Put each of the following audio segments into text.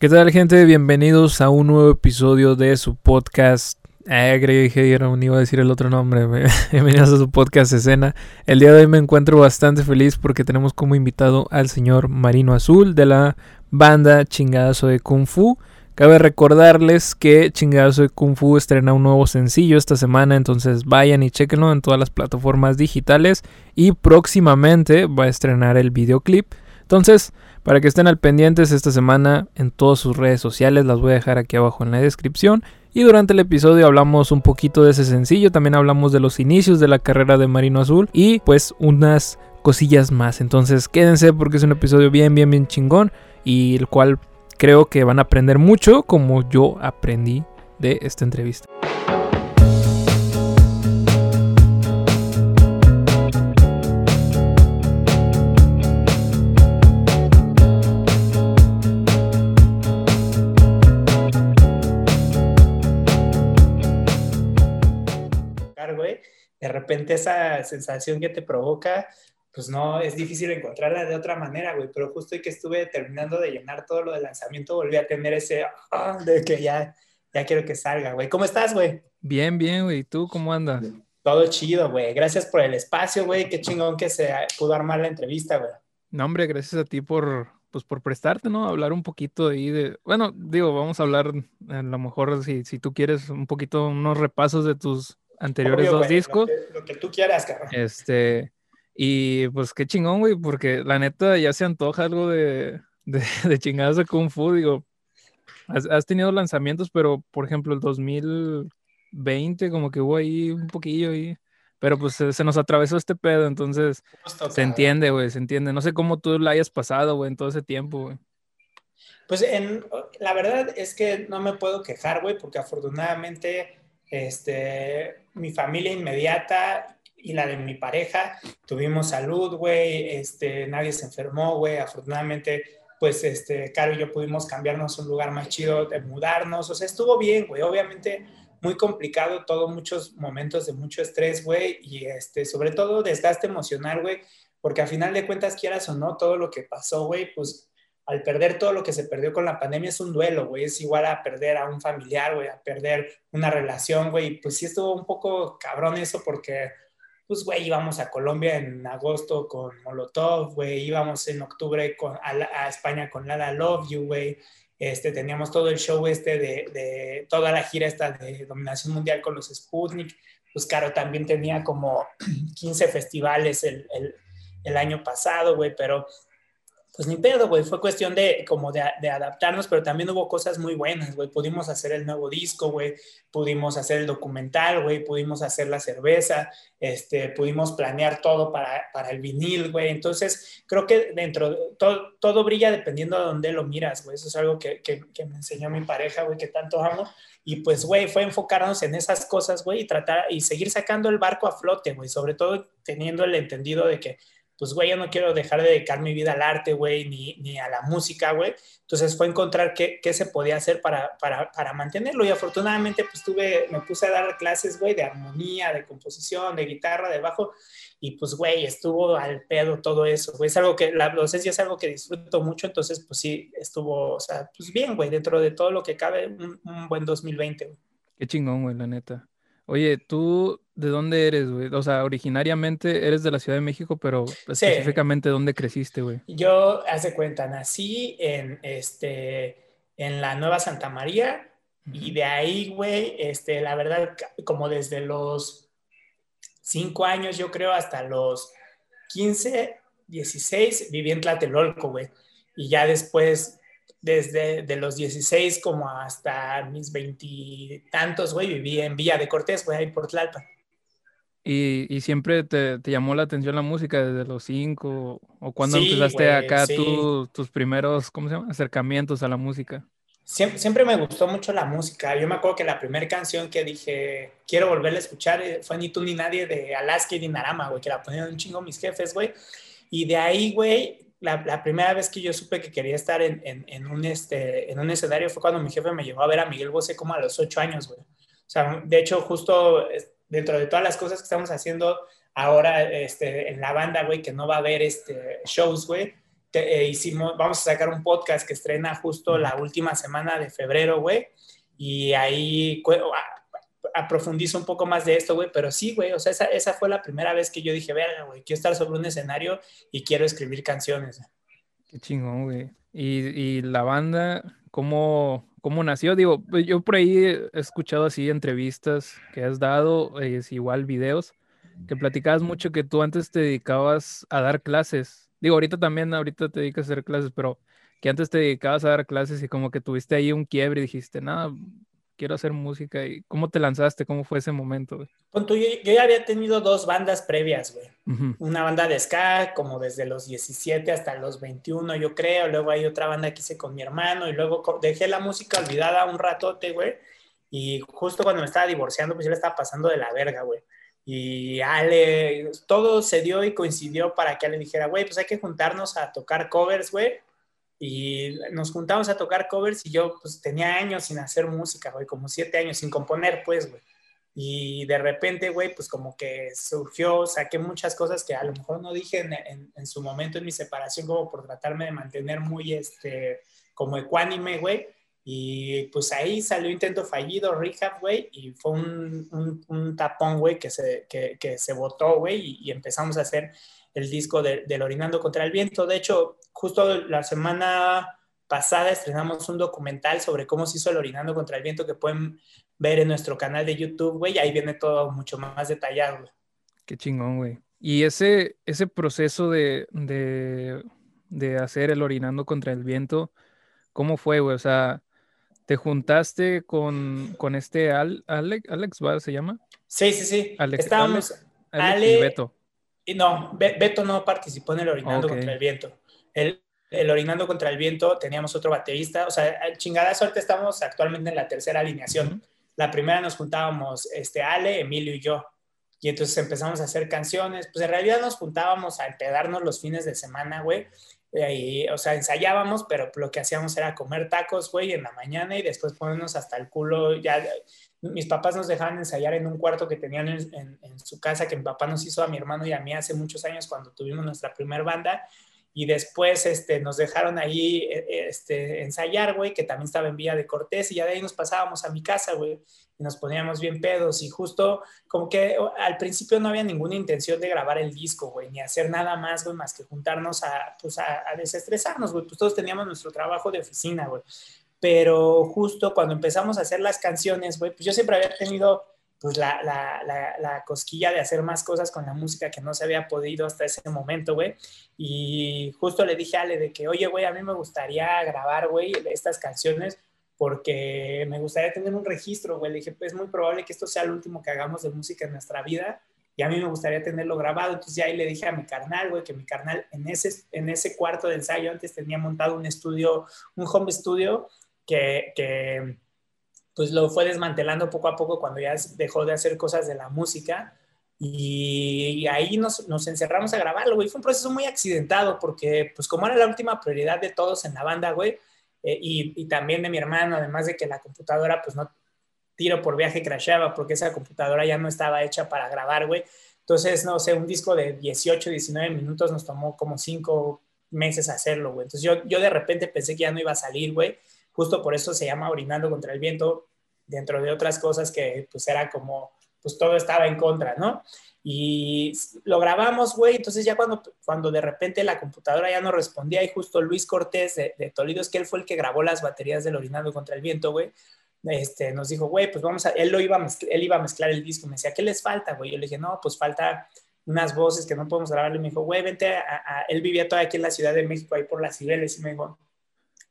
¿Qué tal gente? Bienvenidos a un nuevo episodio de su podcast. Eh, creí que no iba a decir el otro nombre. Bienvenidos a su podcast escena. El día de hoy me encuentro bastante feliz porque tenemos como invitado al señor Marino Azul de la banda Chingadazo de Kung Fu. Cabe recordarles que Chingadazo de Kung Fu estrena un nuevo sencillo esta semana, entonces vayan y chequenlo en todas las plataformas digitales y próximamente va a estrenar el videoclip. Entonces, para que estén al pendientes esta semana en todas sus redes sociales, las voy a dejar aquí abajo en la descripción. Y durante el episodio hablamos un poquito de ese sencillo, también hablamos de los inicios de la carrera de Marino Azul y pues unas cosillas más. Entonces quédense porque es un episodio bien, bien, bien chingón y el cual creo que van a aprender mucho como yo aprendí de esta entrevista. De repente esa sensación que te provoca, pues no, es difícil encontrarla de otra manera, güey, pero justo hoy que estuve terminando de llenar todo lo del lanzamiento, volví a tener ese, ah, de que ya, ya quiero que salga, güey. ¿Cómo estás, güey? Bien, bien, güey. ¿Tú cómo andas? Todo chido, güey. Gracias por el espacio, güey. Qué chingón que se pudo armar la entrevista, güey. No, hombre, gracias a ti por, pues por prestarte, ¿no? Hablar un poquito ahí de, bueno, digo, vamos a hablar a lo mejor si, si tú quieres un poquito, unos repasos de tus anteriores dos discos. Lo que, tú quieras, cabrón. Este, y pues qué chingón, güey, porque la neta ya se antoja algo de, de, de chingadas de Kung Fu, digo. Has, tenido lanzamientos, pero por ejemplo el 2020 como que hubo ahí un poquillo ahí. Pero pues se, nos atravesó este pedo, entonces se entiende, güey, se entiende. No sé cómo tú la hayas pasado, güey, en todo ese tiempo, güey. Pues en, la verdad es que no me puedo quejar, güey, porque afortunadamente este, mi familia inmediata y la de mi pareja, tuvimos salud, güey, este, nadie se enfermó, güey, afortunadamente, pues, este, Caro y yo pudimos cambiarnos a un lugar más chido, de mudarnos, o sea, estuvo bien, güey, obviamente muy complicado, todo, muchos momentos de mucho estrés, güey, y este, sobre todo desgaste emocional, güey, porque a final de cuentas, quieras o no, todo lo que pasó, güey, pues al perder todo lo que se perdió con la pandemia es un duelo, güey, es igual a perder a un familiar, güey, a perder una relación, güey, pues sí estuvo un poco cabrón eso porque, pues, güey, íbamos a Colombia en agosto con Molotov, güey, íbamos en octubre con, a, España con Lala Love You, güey, este, teníamos todo el show este de, toda la gira esta de dominación mundial con los Sputnik, pues, claro, también tenía como 15 festivales el, el, el año pasado, güey, pero pues ni pedo, güey, fue cuestión de como de, adaptarnos, pero también hubo cosas muy buenas, güey, pudimos hacer el nuevo disco, güey, pudimos hacer el documental, güey, pudimos hacer la cerveza, este, pudimos planear todo para, para el vinil, güey, entonces creo que dentro, todo, todo brilla dependiendo de dónde lo miras, güey, eso es algo que, que, que me enseñó mi pareja, güey, que tanto amo, y pues, güey, fue enfocarnos en esas cosas, güey, y tratar y seguir sacando el barco a flote, güey, sobre todo teniendo el entendido de que pues, güey, yo no quiero dejar de dedicar mi vida al arte, güey, ni, ni, a la música, güey. Entonces fue encontrar qué, qué se podía hacer para, para, para, mantenerlo. Y afortunadamente, pues tuve, me puse a dar clases, güey, de armonía, de composición, de guitarra, de bajo. Y pues, güey, estuvo al pedo todo eso, güey. Es algo que, la docencia es algo que disfruto mucho. Entonces, pues sí, estuvo, o sea, pues bien, güey, dentro de todo lo que cabe, un, un buen 2020, güey. Qué chingón, güey, la neta. Oye, ¿tú de dónde eres, güey? O sea, originariamente eres de la Ciudad de México, pero específicamente ¿dónde creciste, güey? Yo, hace cuenta, nací en, este, en la Nueva Santa María y de ahí, güey, este, la verdad, como desde los cinco años, yo creo, hasta los 15, 16, viví en Tlatelolco, güey. Y ya después desde de los 16 como hasta mis veintitantos, güey, viví en Villa de Cortés, güey, ahí por Tlalpan. ¿Y, y siempre te, te, llamó la atención la música desde los cinco? ¿O cuando empezaste acá tus primeros, ¿cómo se llama? Acercamientos a la música. Siempre, siempre, me gustó mucho la música. Yo me acuerdo que la primera canción que dije, quiero volverla a escuchar, eh, fue Ni tú ni nadie de Alaska y Dinarama, güey, que la ponían un chingo mis jefes, güey. Y de ahí, güey, la, primera vez que yo supe que quería estar en, en, un, este, en un escenario fue cuando mi jefe me llevó a ver a Miguel Bosé como a los ocho años, güey. O sea, de hecho, justo dentro de todas las cosas que estamos haciendo ahora este, en la banda, güey, que no va a haber este, shows, güey, eh, hicimos, vamos a sacar un podcast que estrena justo la última semana de febrero, güey. Y ahí aprofundizo un poco más de esto, güey, pero sí, güey, o sea, esa, esa, fue la primera vez que yo dije, verga, güey, quiero estar sobre un escenario y quiero escribir canciones. Qué chingón, güey. Y, y la banda, ¿cómo, ¿cómo nació? Digo, pues, yo por ahí he escuchado así entrevistas que has dado, es igual videos, que platicabas mucho que tú antes te dedicabas a dar clases. Digo, ahorita también, ahorita te dedicas a hacer clases, pero que antes te dedicabas a dar clases y como que tuviste ahí un quiebre y dijiste, nada, quiero hacer música. ¿Y cómo te lanzaste? ¿Cómo fue ese momento? Güey? Yo, yo, ya había tenido dos bandas previas, güey. Una banda de ska, como desde los 17 hasta los 21, yo creo. Luego hay otra banda que hice con mi hermano y luego dejé la música olvidada un ratote, güey. Y justo cuando me estaba divorciando, pues yo le estaba pasando de la verga, güey. Y Ale, todo se dio y coincidió para que Ale dijera, güey, pues hay que juntarnos a tocar covers, güey y nos juntamos a tocar covers y yo pues tenía años sin hacer música, güey, como siete años sin componer, pues, güey. Y de repente, güey, pues como que surgió, saqué muchas cosas que a lo mejor no dije en, en, su momento en mi separación, como por tratarme de mantener muy, este, como ecuánime, güey. Y pues ahí salió intento fallido, rehab, güey, y fue un, un, un tapón, güey, que se, que, que se botó, güey, y, y empezamos a hacer el disco de, del Orinando contra el Viento. De hecho, justo la semana pasada estrenamos un documental sobre cómo se hizo el Orinando contra el Viento que pueden ver en nuestro canal de YouTube, güey, ahí viene todo mucho más detallado. Güey. Qué chingón, güey. Y ese, ese proceso de, de, de hacer el Orinando contra el Viento, ¿cómo fue, güey? O sea, ¿te juntaste con, con este Al, Alex, Alex se llama? Sí, sí, sí. Alex, Estábamos, Ale, y Beto. Y no, Beto no participó en el Orinando contra el Viento. El, el Orinando contra el Viento teníamos otro baterista. O sea, chingada suerte estamos actualmente en la tercera alineación. La primera nos juntábamos este, Ale, Emilio y yo. Y entonces empezamos a hacer canciones. Pues en realidad nos juntábamos a empedarnos los fines de semana, güey. Y, o sea, ensayábamos, pero lo que hacíamos era comer tacos, güey, en la mañana y después ponernos hasta el culo. Ya mis papás nos dejaban ensayar en un cuarto que tenían en, en, su casa que mi papá nos hizo a mi hermano y a mí hace muchos años cuando tuvimos nuestra primer banda y después este, nos dejaron ahí e, este, ensayar, güey, que también estaba en Villa de Cortés y ya de ahí nos pasábamos a mi casa, güey, y nos poníamos bien pedos y justo como que al principio no había ninguna intención de grabar el disco, güey, ni hacer nada más, güey, más que juntarnos a, pues, a, a desestresarnos, güey, pues todos teníamos nuestro trabajo de oficina, güey. Pero justo cuando empezamos a hacer las canciones, güey, pues yo siempre había tenido pues la, la, la, cosquilla de hacer más cosas con la música que no se había podido hasta ese momento, güey. Y justo le dije a Ale de que, oye, güey, a mí me gustaría grabar, güey, estas canciones porque me gustaría tener un registro, güey. Le dije, pues es muy probable que esto sea el último que hagamos de música en nuestra vida y a mí me gustaría tenerlo grabado. Entonces ya ahí le dije a mi carnal, güey, que mi carnal en ese, en ese cuarto de ensayo antes tenía montado un estudio, un home studio que, pues lo fue desmantelando poco a poco cuando ya dejó de hacer cosas de la música. Y, ahí nos, nos, encerramos a grabarlo, güey. Fue un proceso muy accidentado porque, pues como era la última prioridad de todos en la banda, güey, eh, y, y, también de mi hermano, además de que la computadora, pues no tiro por viaje crashaba porque esa computadora ya no estaba hecha para grabar, güey. Entonces, no sé, un disco de 18, 19 minutos nos tomó como 5 meses hacerlo, güey. Entonces yo, yo de repente pensé que ya no iba a salir, güey justo por eso se llama Orinando contra el Viento, dentro de otras cosas que pues era como, pues todo estaba en contra, ¿no? Y lo grabamos, güey, entonces ya cuando, cuando de repente la computadora ya no respondía y justo Luis Cortés de, de Toledo, es que él fue el que grabó las baterías del Orinando contra el Viento, güey, este, nos dijo, güey, pues vamos a, él, lo iba a él iba a mezclar el disco, me decía, ¿qué les falta, güey? Yo le dije, no, pues falta unas voces que no podemos grabar, y me dijo, güey, vente a, él vivía todavía aquí en la Ciudad de México, ahí por las Cibeles, y me dijo,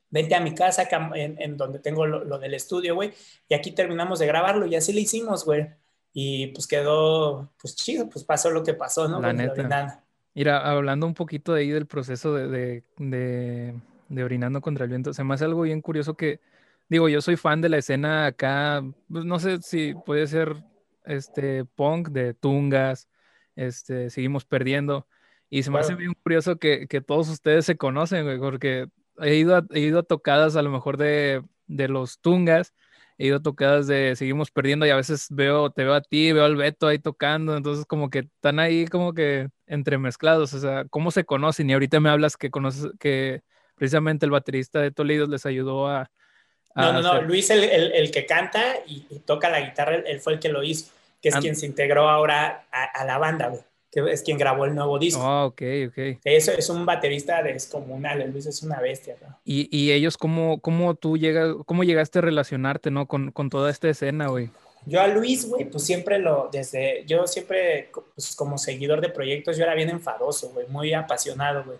vente a mi casa en, donde tengo lo, del estudio, güey, y aquí terminamos de grabarlo y así lo hicimos, güey. Y pues quedó, pues chido, pues pasó lo que pasó, ¿no? La neta. Mira, hablando un poquito de ahí del proceso de, de, orinando contra el viento, se me hace algo bien curioso que, digo, yo soy fan de la escena acá, pues no sé si puede ser este punk de tungas, este, seguimos perdiendo. Y se me hace bien curioso que, que, todos ustedes se conocen, güey, porque he ido a, he ido a tocadas a lo mejor de, de, los Tungas, he ido a tocadas de Seguimos Perdiendo y a veces veo, te veo a ti, veo al Beto ahí tocando, entonces como que están ahí como que entremezclados, o sea, ¿cómo se conocen? Y ahorita me hablas que conoces, que precisamente el baterista de Toledo les ayudó a... no, no, no, Luis el, el, que canta y, toca la guitarra, él fue el que lo hizo, que es quien se integró ahora a, la banda, güey que es quien grabó el nuevo disco. Ah, ok, ok. Eso es un baterista descomunal, Luis es una bestia, ¿no? ¿Y, y ellos cómo, cómo tú llegas, cómo llegaste a relacionarte, ¿no? Con, con toda esta escena, güey. Yo a Luis, güey, pues siempre lo, desde, yo siempre, pues como seguidor de proyectos, yo era bien enfadoso, güey, muy apasionado, güey.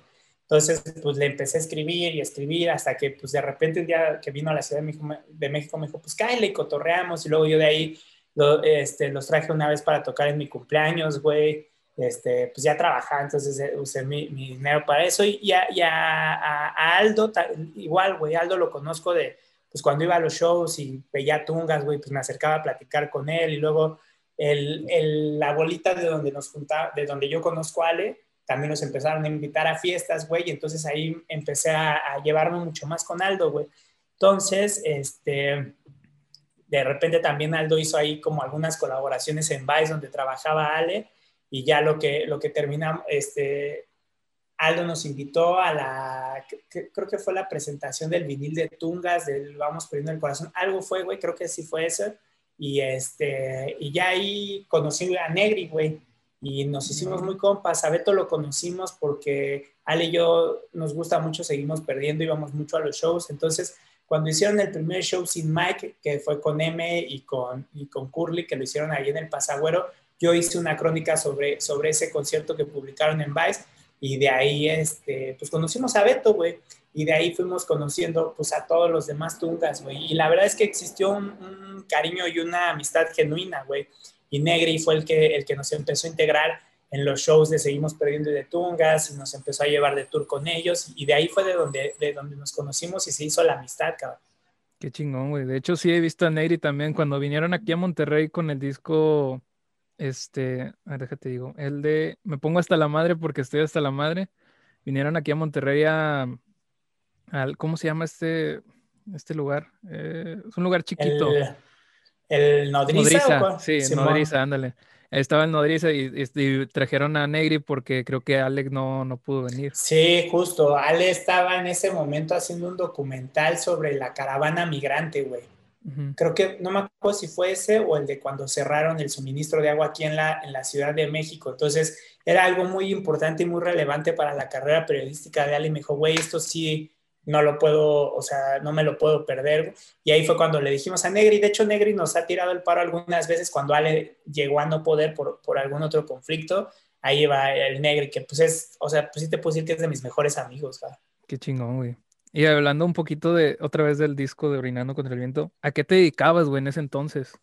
Entonces, pues le empecé a escribir y escribir hasta que, pues de repente un día que vino a la Ciudad de México, de México me dijo, pues cállate y cotorreamos. Y luego yo de ahí lo, este, los traje una vez para tocar en mi cumpleaños, güey. Este, pues ya trabajaba, entonces eh, usé mi, dinero para eso. Y, y, a, a, Aldo, igual, güey, Aldo lo conozco de, pues cuando iba a los shows y veía tungas, güey, pues me acercaba a platicar con él y luego el, el, la bolita de donde nos juntaba, de donde yo conozco a Ale, también nos empezaron a invitar a fiestas, güey, y entonces ahí empecé a, a llevarme mucho más con Aldo, güey. Entonces, este, de repente también Aldo hizo ahí como algunas colaboraciones en Vice donde trabajaba Ale y ya lo que, lo que terminamos, este, Aldo nos invitó a la, creo que fue la presentación del vinil de Tungas, del Vamos Perdiendo el Corazón, algo fue, güey, creo que sí fue eso, y este, y ya ahí conocí a Negri, güey, y nos hicimos muy compas, a Beto lo conocimos porque Ale y yo nos gusta mucho, seguimos perdiendo, íbamos mucho a los shows, entonces cuando hicieron el primer show sin Mike, que fue con M y con, y con Curly, que lo hicieron ahí en el Pasagüero, yo hice una crónica sobre, sobre ese concierto que publicaron en Vice, y de ahí, este, pues conocimos a Beto, güey. Y de ahí fuimos conociendo, pues, a todos los demás tungas, güey. Y la verdad es que existió un, cariño y una amistad genuina, güey. Y Negri fue el que, el que nos empezó a integrar en los shows de Seguimos Perdiendo de Tungas y nos empezó a llevar de tour con ellos. Y de ahí fue de donde, de donde nos conocimos y se hizo la amistad, cabrón. Qué chingón, güey. De hecho, sí he visto a Negri también cuando vinieron aquí a Monterrey con el disco este, a ver, déjate digo, el de Me pongo hasta la madre porque estoy hasta la madre. Vinieron aquí a Monterrey a, al, ¿cómo se llama este, este lugar? Eh, es un lugar chiquito. El, Nodriza. sí, Nodriza, ándale. Estaba el Nodriza y, trajeron a Negri porque creo que Alex no, no pudo venir. Sí, justo. Ale estaba en ese momento haciendo un documental sobre la caravana migrante, güey. Creo que no me acuerdo si fue ese o el de cuando cerraron el suministro de agua aquí en la, en la Ciudad de México. Entonces era algo muy importante y muy relevante para la carrera periodística de Ale. Y me dijo, güey, esto sí no lo puedo, o sea, no me lo puedo perder. Y ahí fue cuando le dijimos a Negri. De hecho, Negri nos ha tirado el paro algunas veces cuando Ale llegó a no poder por, por algún otro conflicto. Ahí va el Negri, que pues es, o sea, pues sí te puedo decir que es de mis mejores amigos. Qué chingón, güey. Y hablando un poquito de otra vez del disco de Orinando contra el Viento, ¿a qué te dedicabas, güey, en ese entonces?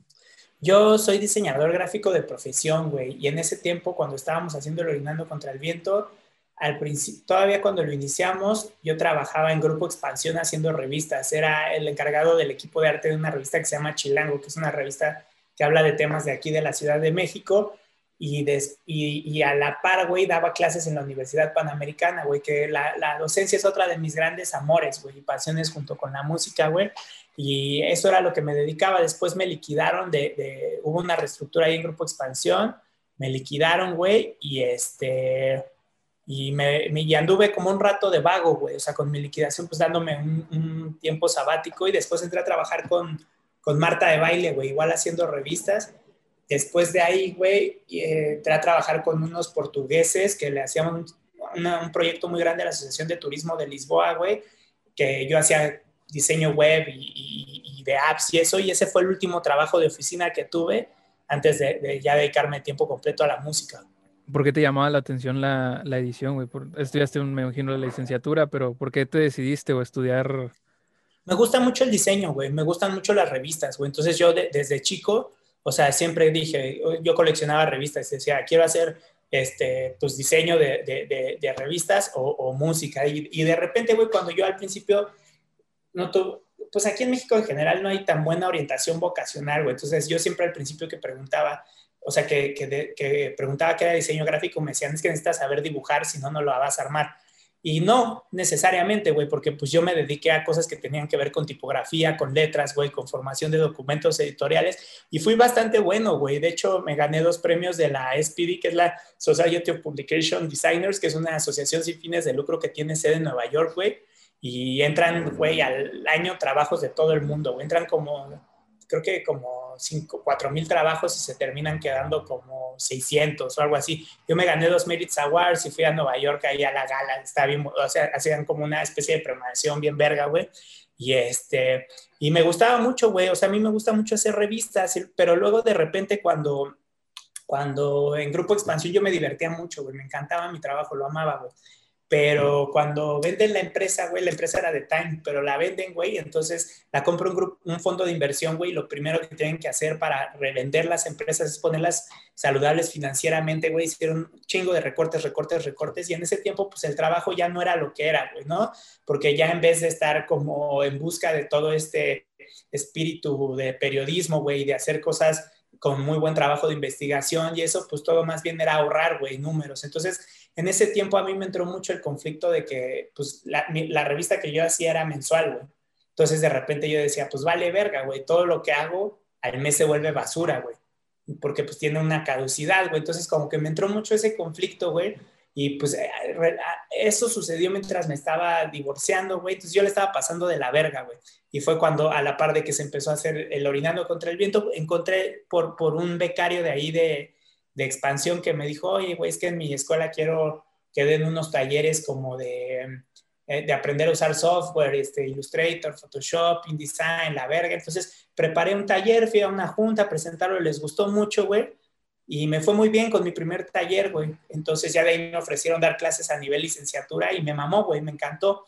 Yo soy diseñador gráfico de profesión, güey, y en ese tiempo cuando estábamos haciendo el Orinando contra el Viento, al todavía cuando lo iniciamos, yo trabajaba en Grupo Expansión haciendo revistas, era el encargado del equipo de arte de una revista que se llama Chilango, que es una revista que habla de temas de aquí de la Ciudad de México, y, y, a la par, güey, daba clases en la Universidad Panamericana, güey, que la, la, docencia es otra de mis grandes amores, güey, y pasiones junto con la música, güey, y eso era lo que me dedicaba. Después me liquidaron, de, de, hubo una reestructura ahí en Grupo Expansión, me liquidaron, güey, y este, y me, me y anduve como un rato de vago, güey, o sea, con mi liquidación, pues dándome un, un tiempo sabático, y después entré a trabajar con, con Marta de Baile, güey, igual haciendo revistas, Después de ahí, güey, eh, entré a trabajar con unos portugueses que le hacíamos un, proyecto muy grande a la Asociación de Turismo de Lisboa, güey, que yo hacía diseño web y, de apps y eso, y ese fue el último trabajo de oficina que tuve antes de, ya dedicarme tiempo completo a la música. ¿Por qué te llamaba la atención la, la edición, güey? Estudiaste, me imagino, la licenciatura, pero ¿por qué te decidiste o estudiar? Me gusta mucho el diseño, güey. Me gustan mucho las revistas, güey. Entonces yo desde chico o sea, siempre dije, yo coleccionaba revistas y decía, quiero hacer este, pues, diseño de, de, revistas o, música. Y, y, de repente, güey, cuando yo al principio, no pues aquí en México en general no hay tan buena orientación vocacional, güey. Entonces yo siempre al principio que preguntaba, o sea, que, que, que preguntaba qué era diseño gráfico, me decían, es que necesitas saber dibujar, si no, no lo vas a armar. Y no necesariamente, güey, porque pues yo me dediqué a cosas que tenían que ver con tipografía, con letras, güey, con formación de documentos editoriales y fui bastante bueno, güey. De hecho, me gané dos premios de la SPD, que es la Society of Publication Designers, que es una asociación sin fines de lucro que tiene sede en Nueva York, güey. Y entran, güey, al año trabajos de todo el mundo, güey. Entran como creo que como 5, 4 mil trabajos y se terminan quedando como 600 o algo así. Yo me gané dos Merits Awards y fui a Nueva York ahí a la gala, estaba bien, o sea, hacían como una especie de premiación bien verga, güey. Y este, y me gustaba mucho, güey, o sea, a mí me gusta mucho hacer revistas, pero luego de repente cuando, cuando en Grupo Expansión yo me divertía mucho, güey, me encantaba mi trabajo, lo amaba, güey pero cuando venden la empresa, güey, la empresa era de Time, pero la venden, güey, entonces la compra un, grupo, un fondo de inversión, güey, lo primero que tienen que hacer para revender las empresas es ponerlas saludables financieramente, güey, hicieron un chingo de recortes, recortes, recortes, y en ese tiempo, pues el trabajo ya no era lo que era, güey, ¿no? Porque ya en vez de estar como en busca de todo este espíritu de periodismo, güey, de hacer cosas con muy buen trabajo de investigación y eso, pues todo más bien era ahorrar, güey, números. Entonces, en ese tiempo a mí me entró mucho el conflicto de que, pues, la, revista que yo hacía era mensual, güey. Entonces, de repente yo decía, pues, vale verga, güey, todo lo que hago al mes se vuelve basura, güey. Porque, pues, tiene una caducidad, güey. Entonces, como que me entró mucho ese conflicto, güey. Y pues eh, eso sucedió mientras me estaba divorciando, güey. Entonces yo le estaba pasando de la verga, güey. Y fue cuando a la par de que se empezó a hacer el orinando contra el viento, encontré por, por un becario de ahí de, de expansión que me dijo, oye, güey, es que en mi escuela quiero que den unos talleres como de, eh, de aprender a usar software, este, Illustrator, Photoshop, InDesign, la verga. Entonces preparé un taller, fui a una junta presentarlo, les gustó mucho, güey. Y me fue muy bien con mi primer taller, güey. Entonces ya de ahí me ofrecieron dar clases a nivel licenciatura y me mamó, güey, me encantó.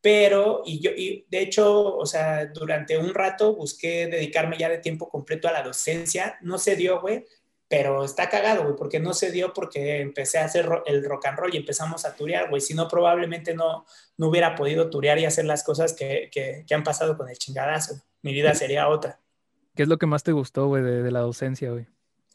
Pero, y yo, y de hecho, o sea, durante un rato busqué dedicarme ya de tiempo completo a la docencia. No se dio, güey pero está cagado, güey, porque no se dio porque empecé a hacer el rock and roll y empezamos a turear, güey. Si no, probablemente no, no hubiera podido turear y hacer las cosas que, que, han pasado con el chingadazo. Mi vida sería otra. ¿Qué es lo que más te gustó, güey, de, la docencia, güey?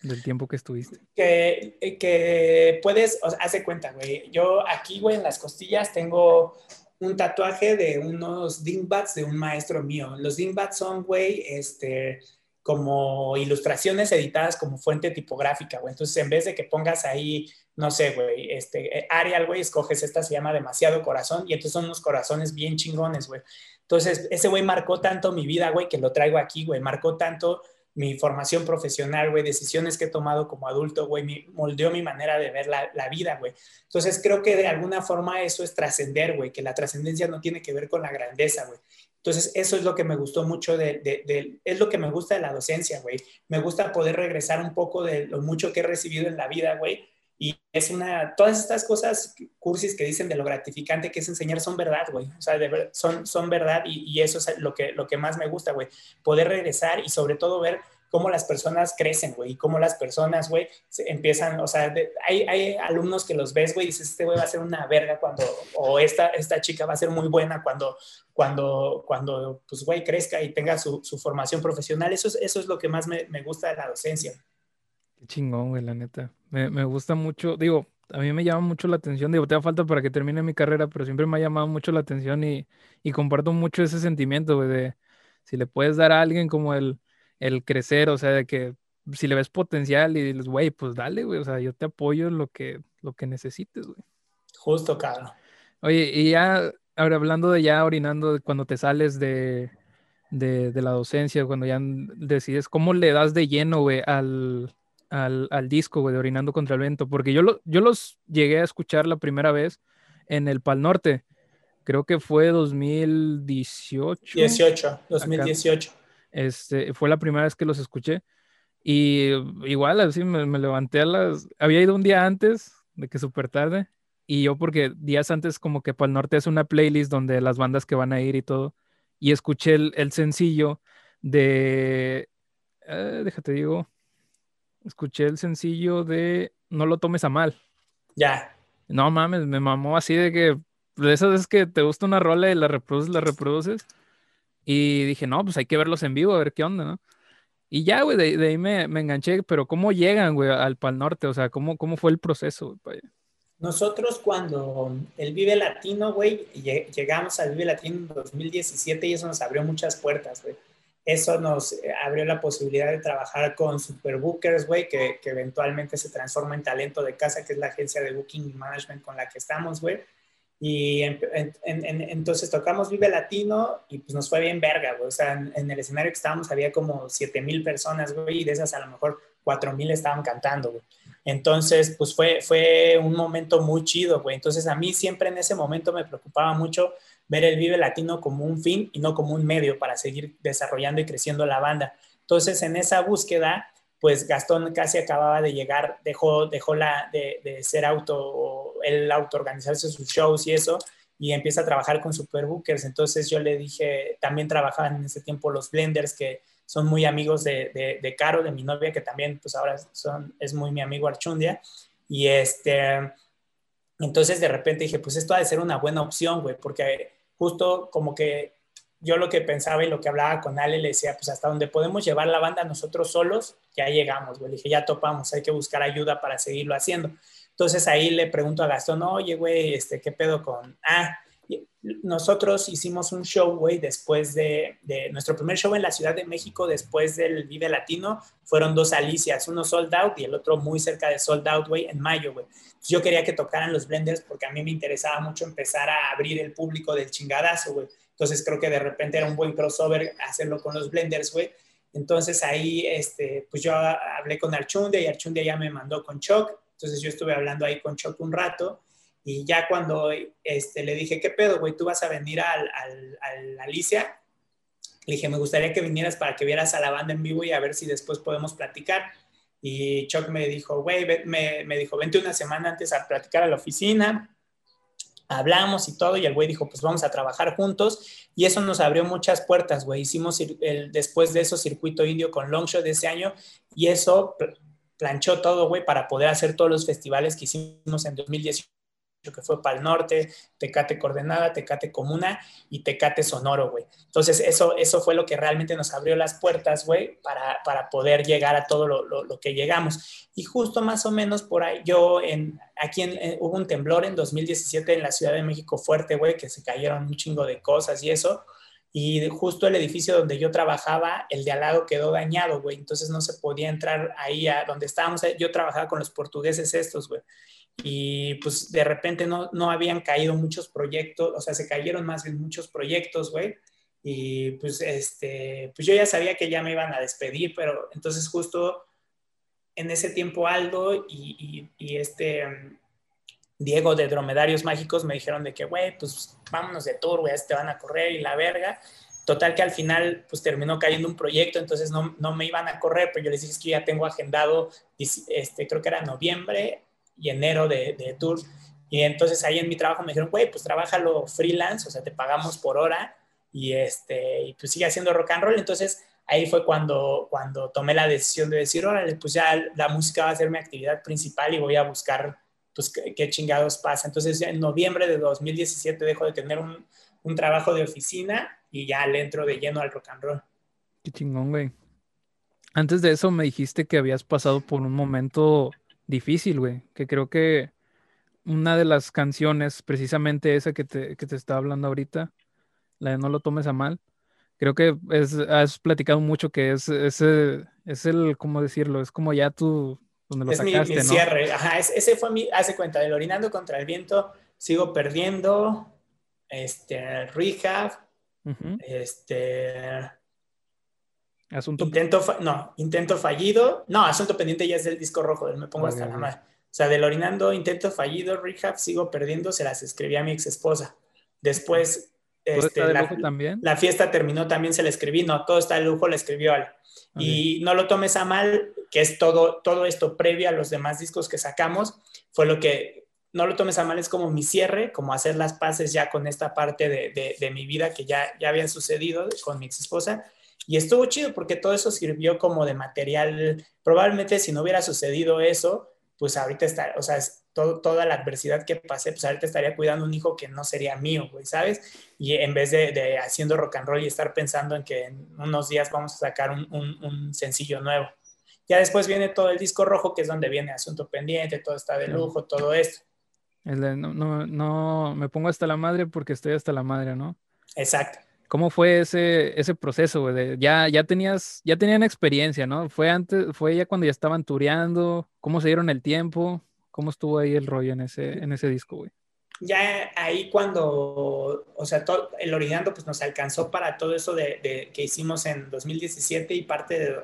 Del tiempo que estuviste. Que, que puedes, o sea, hace cuenta, güey. Yo aquí, güey, en las costillas tengo un tatuaje de unos dingbats de un maestro mío. Los dingbats son, güey, este como ilustraciones editadas como fuente tipográfica, güey. Entonces, en vez de que pongas ahí, no sé, güey, este, Arial, güey, escoges esta, se llama Demasiado Corazón, y entonces son unos corazones bien chingones, güey. Entonces, ese güey marcó tanto mi vida, güey, que lo traigo aquí, güey. Marcó tanto mi formación profesional, güey, decisiones que he tomado como adulto, güey, moldeó mi manera de ver la, la vida, güey. Entonces, creo que de alguna forma eso es trascender, güey, que la trascendencia no tiene que ver con la grandeza, güey. Entonces, eso es lo que me gustó mucho de, es lo que me gusta de la docencia, güey. Me gusta poder regresar un poco de lo mucho que he recibido en la vida, güey. Y es una, todas estas cosas, cursis que dicen de lo gratificante que es enseñar son verdad, güey. O sea, son, son verdad y, y, eso es lo que, lo que más me gusta, güey. Poder regresar y sobre todo ver cómo las personas crecen, güey, y cómo las personas, güey, empiezan, o sea, hay, hay, alumnos que los ves, güey, y dices, este güey va a ser una verga cuando, o esta, esta chica va a ser muy buena cuando, cuando, cuando pues, güey, crezca y tenga su, su, formación profesional. Eso es, eso es lo que más me, me gusta de la docencia. Qué chingón, güey, la neta. Me, me gusta mucho, digo, a mí me llama mucho la atención, digo, te da falta para que termine mi carrera, pero siempre me ha llamado mucho la atención y, y comparto mucho ese sentimiento, güey, de si le puedes dar a alguien como el el crecer, o sea, de que si le ves potencial y dices, güey, pues dale, güey, o sea, yo te apoyo en lo que, lo que necesites, güey. Justo, cabrón. Oye, y ya, ahora hablando de ya orinando, de cuando te sales de, de, de, la docencia, cuando ya decides, ¿cómo le das de lleno, güey, al, al, al, disco, güey, de Orinando contra el Viento? Porque yo, lo, yo los llegué a escuchar la primera vez en el Pal Norte. Creo que fue 2018. 18, 2018. Este, fue la primera vez que los escuché. Y igual, así me, levanté a las... Había ido un día antes, de que súper tarde. Y yo porque días antes como que para el norte es una playlist donde las bandas que van a ir y todo. Y escuché el, sencillo de... Eh, déjate digo. Escuché el sencillo de No lo tomes a mal. Ya. No mames, me mamó así de que... De esas veces que te gusta una rola y la reproduces, la reproduces. Y dije, no, pues hay que verlos en vivo, a ver qué onda, ¿no? Y ya, güey, de, ahí me, me, enganché, pero ¿cómo llegan, güey, al Pal Norte? O sea, ¿cómo, cómo fue el proceso, güey? Nosotros cuando el Vive Latino, güey, llegamos al Vive Latino en 2017 y eso nos abrió muchas puertas, güey. Eso nos eh, abrió la posibilidad de trabajar con Superbookers, güey, que, que eventualmente se transforma en Talento de Casa, que es la agencia de Booking Management con la que estamos, güey. Y entonces tocamos Vive Latino y pues nos fue bien verga, güey. O sea, en, el escenario que estábamos había como 7 mil personas, güey, y de esas a lo mejor 4 mil estaban cantando. Entonces, pues fue, fue un momento muy chido, güey. Entonces, a mí siempre en ese momento me preocupaba mucho ver el Vive Latino como un fin y no como un medio para seguir desarrollando y creciendo la banda. Entonces, en esa búsqueda, pues Gastón casi acababa de llegar, dejó, dejó la, de, de ser auto, el auto organizarse sus shows y eso, y empieza a trabajar con Superbookers. Entonces yo le dije, también trabajaban en ese tiempo los Blenders, que son muy amigos de, de, Caro, de mi novia, que también pues ahora son, es muy mi amigo Archundia. Y este, entonces de repente dije, pues esto ha de ser una buena opción, güey, porque justo como que yo lo que pensaba y lo que hablaba con Ale, le decía, pues hasta donde podemos llevar la banda nosotros solos, ya llegamos, güey. Le dije, ya topamos, hay que buscar ayuda para seguirlo haciendo. Entonces ahí le pregunto a Gastón, oye, güey, este, ¿qué pedo con...? Ah, nosotros hicimos un show, güey, después de, nuestro primer show en la Ciudad de México, después del Vive Latino, fueron dos Alicias, uno sold out y el otro muy cerca de sold out, güey, en mayo, güey. Yo quería que tocaran los blenders porque a mí me interesaba mucho empezar a abrir el público del chingadazo, güey. Entonces creo que de repente era un buen crossover hacerlo con los blenders, güey. Entonces ahí, este, pues yo hablé con Archundia y Archundia ya me mandó con Choc. Entonces yo estuve hablando ahí con Choc un rato y ya cuando este, le dije, ¿qué pedo, güey? ¿Tú vas a venir al, al, Alicia? Le dije, me gustaría que vinieras para que vieras a la banda en vivo y a ver si después podemos platicar. Y Chuck me dijo, güey, me, me dijo, vente una semana antes a platicar a la oficina. Hablamos y todo, y el güey dijo, pues vamos a trabajar juntos. Y eso nos abrió muchas puertas, güey. Hicimos el, después de eso circuito indio con Longshot de ese año, y eso planchó todo, güey, para poder hacer todos los festivales que hicimos en 2018 que fue Pal Norte, Tecate Coordenada, Tecate Comuna y Tecate Sonoro, güey. Entonces, eso, eso fue lo que realmente nos abrió las puertas, güey, para, para, poder llegar a todo lo, lo, que llegamos. Y justo más o menos por ahí, yo, en, aquí en, hubo un temblor en 2017 en la Ciudad de México fuerte, güey, que se cayeron un chingo de cosas y eso. Y justo el edificio donde yo trabajaba, el de al lado quedó dañado, güey. Entonces no se podía entrar ahí a donde estábamos. Yo trabajaba con los portugueses estos, güey y pues de repente no, no habían caído muchos proyectos, o sea, se cayeron más bien muchos proyectos, güey. Y pues, este, pues yo ya sabía que ya me iban a despedir, pero entonces justo en ese tiempo Aldo y, y, este Diego de Dromedarios Mágicos me dijeron de que, güey, pues vámonos de tour, güey, te van a correr y la verga. Total que al final pues terminó cayendo un proyecto, entonces no, no me iban a correr, pero yo les dije que ya tengo agendado, este, creo que era noviembre, y enero de, de tour. Y entonces ahí en mi trabajo me dijeron, güey, pues trabájalo freelance, o sea, te pagamos por hora y, este, y pues sigue haciendo rock and roll. Entonces ahí fue cuando, cuando tomé la decisión de decir, órale, pues ya la música va a ser mi actividad principal y voy a buscar, pues, qué, chingados pasa. Entonces ya en noviembre de 2017 dejo de tener un, un trabajo de oficina y ya le entro de lleno al rock and roll. Qué chingón, güey. Antes de eso me dijiste que habías pasado por un momento difícil, güey. Que creo que una de las canciones, precisamente esa que te, que te está hablando ahorita, la de No lo tomes a mal, creo que es, has platicado mucho que es, es, es el, ¿cómo decirlo? Es como ya tú, donde lo es sacaste, mi, cierre, ajá, ese fue mi, hace cuenta, del Orinando contra el Viento, sigo perdiendo, este, Rehab, este, Asunto intento, no, intento fallido. No, asunto pendiente ya es del disco rojo, me pongo hasta la madre. O sea, del orinando, intento fallido, rehab, sigo perdiendo, se las escribí a mi ex esposa. Después, este, la, también? la, fiesta terminó, también se la escribí. No, todo está de lujo, la escribió él. Y no lo tomes a mal, que es todo, todo esto previo a los demás discos que sacamos, fue lo que, no lo tomes a mal, es como mi cierre, como hacer las paces ya con esta parte de, de, de mi vida que ya, ya había sucedido con mi ex esposa y estuvo chido porque todo eso sirvió como de material. Probablemente si no hubiera sucedido eso, pues ahorita está, o sea, todo, toda la adversidad que pasé, pues ahorita estaría cuidando un hijo que no sería mío, güey, ¿sabes? Y en vez de, de, haciendo rock and roll y estar pensando en que en unos días vamos a sacar un, un, sencillo nuevo. Ya después viene todo el disco rojo, que es donde viene Asunto Pendiente, todo está de lujo, todo esto. no, no, me pongo hasta la madre porque estoy hasta la madre, ¿no? Exacto. ¿Cómo fue ese, ese proceso, güey? ya, ya tenías, ya tenían experiencia, ¿no? ¿Fue antes, fue ya cuando ya estaban tureando? ¿Cómo se dieron el tiempo? ¿Cómo estuvo ahí el rollo en ese, en ese disco, güey? Ya ahí cuando, o sea, todo, el Orinando pues nos alcanzó para todo eso de, que hicimos en 2017 y parte de,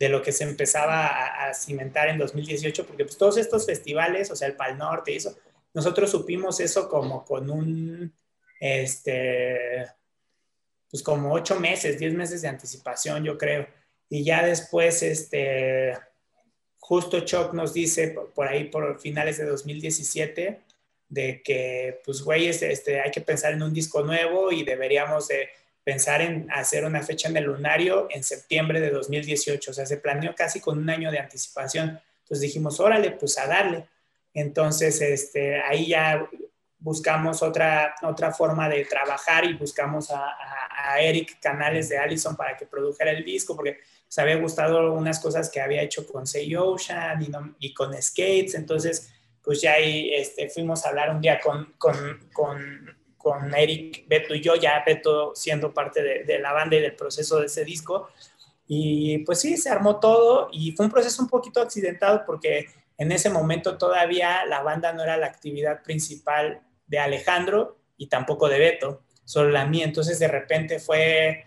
de lo que se empezaba a, a, cimentar en 2018, porque pues todos estos festivales, o sea, el Pal Norte y eso, nosotros supimos eso como con un, este, pues como ocho meses, diez meses de anticipación, yo creo. Y ya después, este, justo Choc nos dice por ahí, por finales de 2017, de que, pues, güey, este, hay que pensar en un disco nuevo y deberíamos de pensar en hacer una fecha en el lunario en septiembre de 2018. O sea, se planeó casi con un año de anticipación. Entonces dijimos, órale, pues a darle. Entonces, este, ahí ya buscamos otra, otra forma de trabajar y buscamos a, a, Eric Canales de Allison para que produjera el disco, porque se había gustado unas cosas que había hecho con Say Ocean y, con Skates. Entonces, pues ya ahí este, fuimos a hablar un día con, Eric, Beto y yo, ya Beto siendo parte de, de la banda y del proceso de ese disco. Y pues sí, se armó todo y fue un proceso un poquito accidentado porque en ese momento todavía la banda no era la actividad principal de Alejandro y tampoco de Beto, solo la mía. Entonces de repente fue,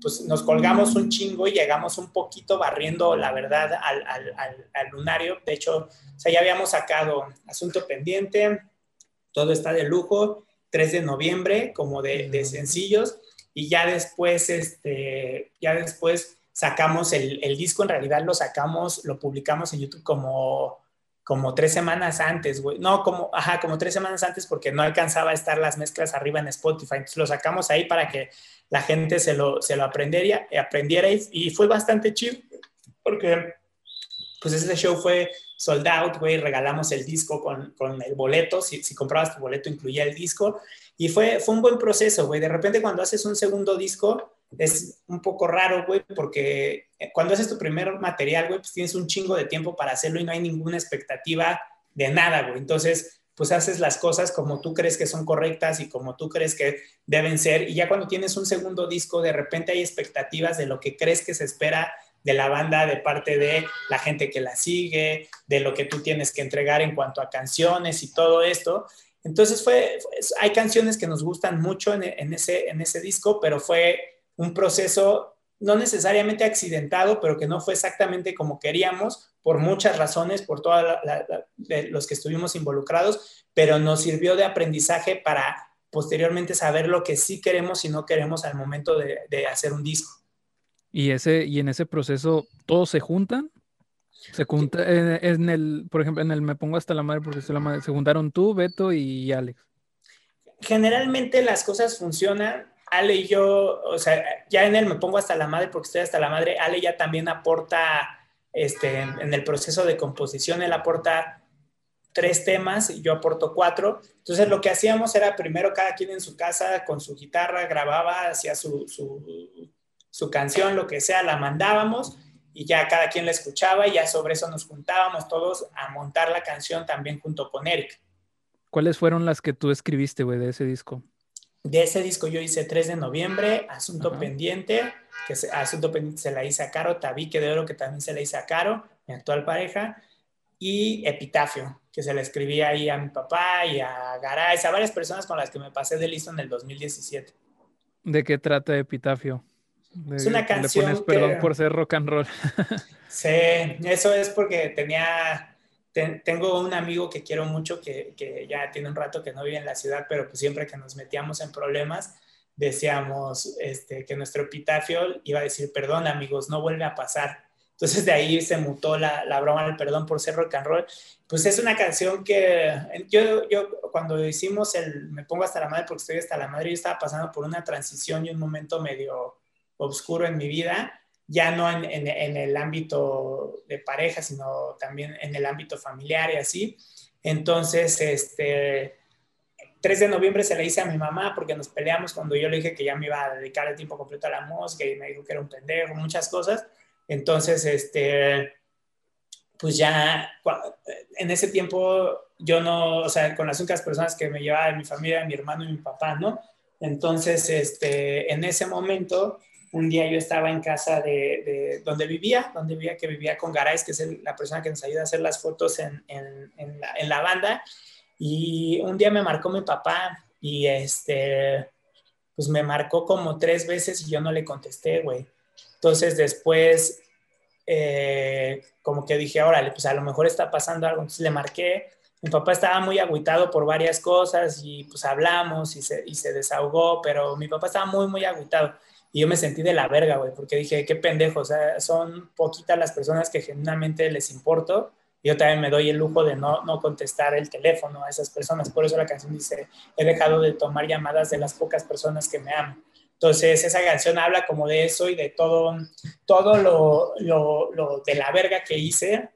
pues nos colgamos un chingo y llegamos un poquito barriendo, la verdad, al, al, lunario. De hecho, o sea, ya habíamos sacado Asunto Pendiente, todo está de lujo, 3 de noviembre, como de, de sencillos, y ya después, este, ya después sacamos el, el disco, en realidad lo sacamos, lo publicamos en YouTube como como tres semanas antes, güey. No, como, ajá, como tres semanas antes porque no alcanzaba a estar las mezclas arriba en Spotify. Entonces lo sacamos ahí para que la gente se lo, se lo aprendiera, aprendiera y, fue bastante chido porque pues ese show fue sold out, güey. Regalamos el disco con, con el boleto. Si, si, comprabas tu boleto incluía el disco y fue, fue un buen proceso, güey. De repente cuando haces un segundo disco es un poco raro, güey, porque eh, cuando haces tu primer material, güey, pues tienes un chingo de tiempo para hacerlo y no hay ninguna expectativa de nada, güey. Entonces, pues haces las cosas como tú crees que son correctas y como tú crees que deben ser. Y ya cuando tienes un segundo disco, de repente hay expectativas de lo que crees que se espera de la banda de parte de la gente que la sigue, de lo que tú tienes que entregar en cuanto a canciones y todo esto. Entonces fue, hay canciones que nos gustan mucho en, ese, en ese disco, pero fue un proceso no necesariamente accidentado, pero que no fue exactamente como queríamos, por muchas razones, por todos los que estuvimos involucrados, pero nos sirvió de aprendizaje para posteriormente saber lo que sí queremos y no queremos al momento de, hacer un disco. ¿Y, ese, y en ese proceso todos se juntan? Se junta, en, el, por ejemplo, en el Me Pongo Hasta la Madre porque la madre, se juntaron tú, Beto y Alex. Generalmente las cosas funcionan Ale y yo, o sea, ya en él me pongo hasta la madre porque estoy hasta la madre. Ale ya también aporta, este, en el proceso de composición, él aporta tres temas y yo aporto cuatro. Entonces lo que hacíamos era primero cada quien en su casa con su guitarra grababa, hacía su, su, su canción, lo que sea, la mandábamos y ya cada quien la escuchaba y ya sobre eso nos juntábamos todos a montar la canción también junto con Eric. ¿Cuáles fueron las que tú escribiste, güey, de ese disco? De ese disco yo hice 3 de noviembre, Asunto Pendiente, que se, Asunto Pendiente se la hice a Caro, Tabique de Oro, que también se la hice a Caro, mi actual pareja, y Epitafio, que se la escribí ahí a mi papá y a Garay, a varias personas con las que me pasé de listo en el 2017. ¿De qué trata Epitafio? es una canción. Le pones perdón por ser rock and roll. sí, eso es porque tenía tengo un amigo que quiero mucho que, que, ya tiene un rato que no vive en la ciudad, pero pues siempre que nos metíamos en problemas, decíamos este, que nuestro epitafio iba a decir, perdón amigos, no vuelve a pasar. Entonces de ahí se mutó la, la broma del perdón por ser rock and roll. Pues es una canción que yo, yo cuando hicimos el Me pongo hasta la madre porque estoy hasta la madre, yo estaba pasando por una transición y un momento medio oscuro en mi vida ya no en, en, el ámbito de pareja, sino también en el ámbito familiar y así. Entonces, este, 3 de noviembre se le hice a mi mamá porque nos peleamos cuando yo le dije que ya me iba a dedicar el tiempo completo a la música y me dijo que era un pendejo, muchas cosas. Entonces, este, pues ya en ese tiempo yo no, o sea, con las únicas personas que me llevaba de mi familia, mi hermano y mi papá, ¿no? Entonces, este, en ese momento, un día yo estaba en casa de, donde vivía, donde vivía, que vivía con Garay, que es la persona que nos ayuda a hacer las fotos en, en, la, banda, y un día me marcó mi papá y este, pues me marcó como tres veces y yo no le contesté, güey. Entonces después, eh, como que dije, órale, pues a lo mejor está pasando algo, entonces le marqué mi papá estaba muy agüitado por varias cosas y pues hablamos y se, y se desahogó, pero mi papá estaba muy, muy agüitado. Y yo me sentí de la verga, güey, porque dije, qué pendejo, o sea, son poquitas las personas que genuinamente les importo. Yo también me doy el lujo de no, no contestar el teléfono a esas personas. Por eso la canción dice, he dejado de tomar llamadas de las pocas personas que me aman. Entonces, esa canción habla como de eso y de todo, todo lo, lo, lo de la verga que hice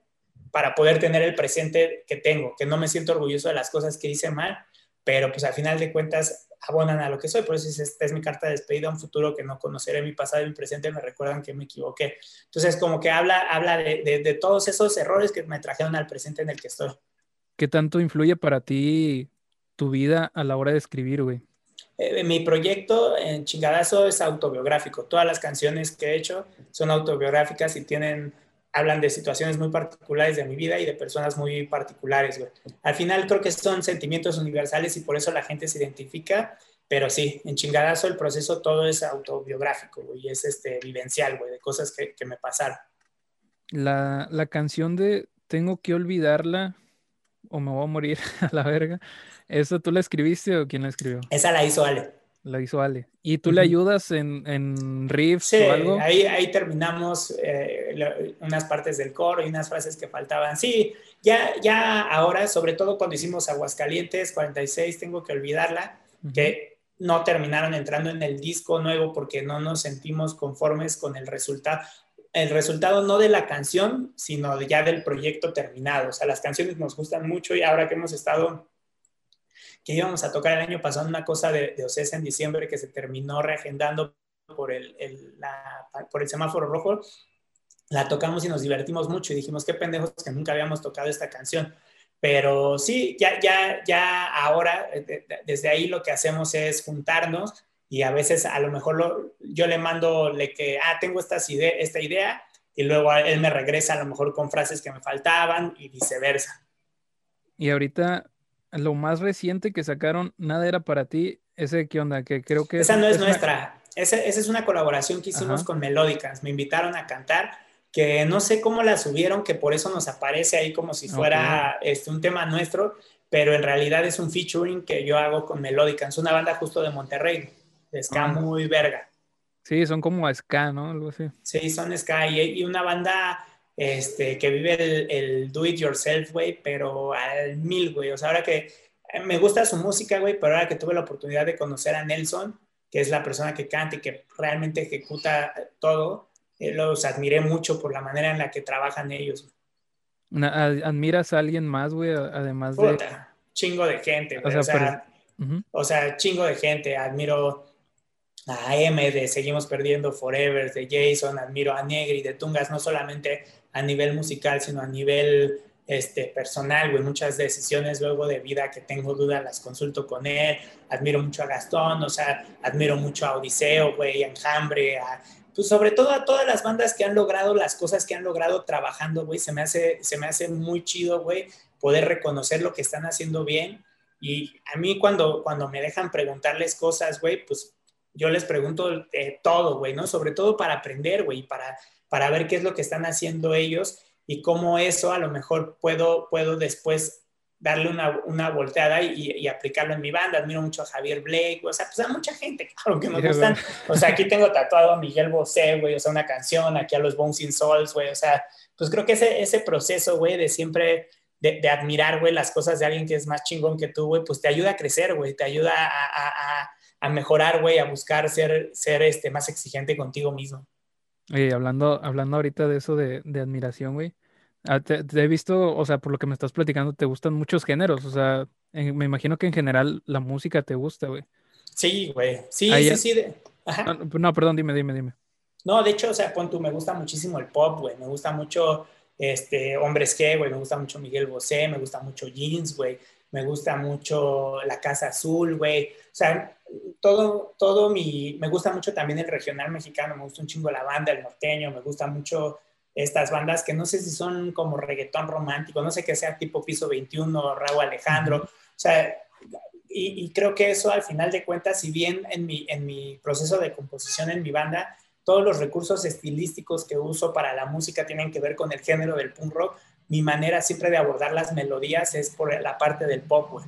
para poder tener el presente que tengo, que no me siento orgulloso de las cosas que hice mal, pero pues al final de cuentas abonan a lo que soy, por eso esta es mi carta de despedida, un futuro que no conoceré, mi pasado y mi presente me recuerdan que me equivoqué. Entonces como que habla, habla de, de, todos esos errores que me trajeron al presente en el que estoy. ¿Qué tanto influye para ti tu vida a la hora de escribir, güey? Eh, mi proyecto en Chingadazo es autobiográfico. Todas las canciones que he hecho son autobiográficas y tienen hablan de situaciones muy particulares de mi vida y de personas muy particulares, güey. Al final creo que son sentimientos universales y por eso la gente se identifica, pero sí, en chingadazo el proceso todo es autobiográfico, güey, y es este, vivencial, güey, de cosas que, que me pasaron. La, la, canción de Tengo que olvidarla o me voy a morir a la verga, ¿eso tú la escribiste o quién la escribió? Esa la hizo Ale. La hizo Ale. ¿Y tú le ayudas en, en riffs o algo? Ahí, ahí terminamos eh, unas partes del coro y unas frases que faltaban. Sí, ya, ya ahora, sobre todo cuando hicimos Aguascalientes 46, tengo que olvidarla, que no terminaron entrando en el disco nuevo porque no nos sentimos conformes con el resultado. El resultado no de la canción, sino ya del proyecto terminado. O sea, las canciones nos gustan mucho y ahora que hemos estado que íbamos a tocar el año pasado una cosa de, de OCESA en diciembre que se terminó reagendando por el, por el semáforo rojo, la tocamos y nos divertimos mucho y dijimos, qué pendejos que nunca habíamos tocado esta canción. Pero sí, ya, ya, ya ahora, eh, desde ahí lo que hacemos es juntarnos y a veces a lo mejor yo le mando le que, ah, tengo estas esta idea y luego él me regresa a lo mejor con frases que me faltaban y viceversa. Y ahorita lo más reciente que sacaron, Nada era para ti, ese qué onda, que creo que... Esa no es, nuestra, esa, es una colaboración que hicimos con Melódicas, me invitaron a cantar, que no sé cómo la subieron, que por eso nos aparece ahí como si fuera este, un tema nuestro, pero en realidad es un featuring que yo hago con Melódicas, es una banda justo de Monterrey, de ska ah. muy verga. Sí, son como ska, ¿no? Algo así. Sí, son ska y una banda este, que vive el, el do it yourself, güey, pero al mil, güey. O sea, ahora que eh, me gusta su música, güey, pero ahora que tuve la oportunidad de conocer a Nelson, que es la persona que canta y que realmente ejecuta todo, eh, los admiré mucho por la manera en la que trabajan ellos. ¿Admiras a alguien más, güey, además de...? Chingo de gente, güey. O sea, o sea, chingo de gente. Admiro a M de Seguimos Perdiendo Forever, de Jason, admiro a Negri, de Tungas, no solamente a nivel musical, sino a nivel este, personal, güey. Muchas decisiones luego de vida que tengo dudas las consulto con él. Admiro mucho a Gastón, o sea, admiro mucho a Odiseo, güey, a Enjambre, a, pues sobre todo a todas las bandas que han logrado las cosas que han logrado trabajando, güey. Se me hace, se me hace muy chido, güey, poder reconocer lo que están haciendo bien. Y a mí cuando, cuando me dejan preguntarles cosas, güey, pues yo les pregunto todo, güey, ¿no? Sobre todo para aprender, güey, para para ver qué es lo que están haciendo ellos y cómo eso a lo mejor puedo, puedo después darle una, una volteada y, y, aplicarlo en mi banda. Admiro mucho a Javier Blake, o sea, pues a mucha gente, claro, que me gustan. O sea, aquí tengo tatuado a Miguel Bosé, güey, o sea, una canción, aquí a los Bouncing Souls, güey, o sea, pues creo que ese, ese proceso, güey, de siempre de, de, admirar, güey, las cosas de alguien que es más chingón que tú, güey, pues te ayuda a crecer, güey, te ayuda a, a, a mejorar, güey, a buscar ser, ser este, más exigente contigo mismo. Oye, hablando, hablando ahorita de eso de, admiración, güey. Ah, te, he visto, o sea, por lo que me estás platicando, te gustan muchos géneros. O sea, me imagino que en general la música te gusta, güey. Sí, güey. Sí, sí, sí. No, perdón, dime, dime, dime. No, de hecho, o sea, pon tú, me gusta muchísimo el pop, güey. Me gusta mucho este, Hombres que, güey, me gusta mucho Miguel Bosé, me gusta mucho Jeans, güey, me gusta mucho La Casa Azul, güey. O sea, todo, todo mi, me gusta mucho también el regional mexicano, me gusta un chingo la banda, el norteño, me gusta mucho estas bandas que no sé si son como reggaetón romántico, no sé qué sea tipo Piso 21, Raúl Alejandro, o sea, y, y, creo que eso al final de cuentas, si bien en mi, en mi proceso de composición en mi banda, todos los recursos estilísticos que uso para la música tienen que ver con el género del punk rock, mi manera siempre de abordar las melodías es por la parte del pop, güey.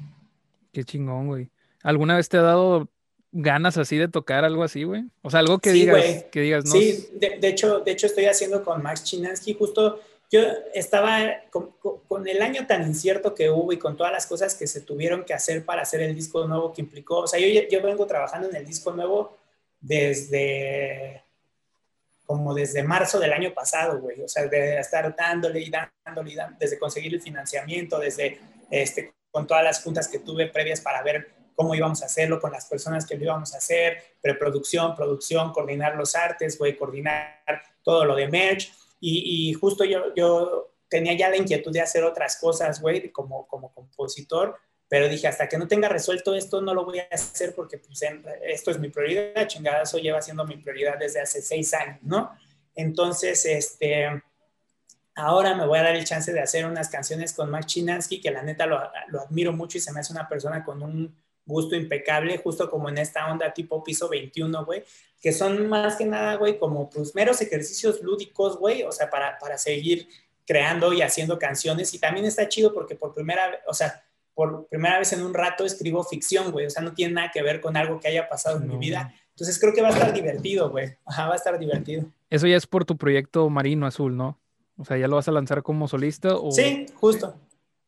Qué chingón, güey. ¿Alguna vez te ha dado ganas así de tocar algo así, güey? O sea, algo que digas, que digas, no. Sí, de, hecho, de hecho estoy haciendo con Max Chinansky justo yo estaba con, el año tan incierto que hubo y con todas las cosas que se tuvieron que hacer para hacer el disco nuevo que implicó, o sea, yo, yo vengo trabajando en el disco nuevo desde como desde marzo del año pasado, güey, o sea, de estar dándole y dándole y dándole, desde conseguir el financiamiento, desde este, con todas las juntas que tuve previas para ver cómo íbamos a hacerlo, con las personas que lo íbamos a hacer, preproducción, producción, coordinar los artes, güey, coordinar todo lo de merch, y, y justo yo, yo tenía ya la inquietud de hacer otras cosas, güey, como, como compositor, pero dije, hasta que no tenga resuelto esto, no lo voy a hacer porque pues, esto es mi prioridad, chingadazo lleva siendo mi prioridad desde hace seis años, ¿no? Entonces, este, ahora me voy a dar el chance de hacer unas canciones con Max Chinansky, que la neta lo, lo admiro mucho y se me hace una persona con un gusto impecable, justo como en esta onda tipo piso 21, güey, que son más que nada, güey, como pues meros ejercicios lúdicos, güey, o sea, para, para seguir creando y haciendo canciones. Y también está chido porque por primera vez, o sea, por primera vez en un rato escribo ficción, güey. O sea, no tiene nada que ver con algo que haya pasado en mi vida. Entonces creo que va a estar divertido, güey. Ajá, va a estar divertido. Eso ya es por tu proyecto Marino Azul, ¿no? O sea, ¿ya lo vas a lanzar como solista? O... Sí, justo.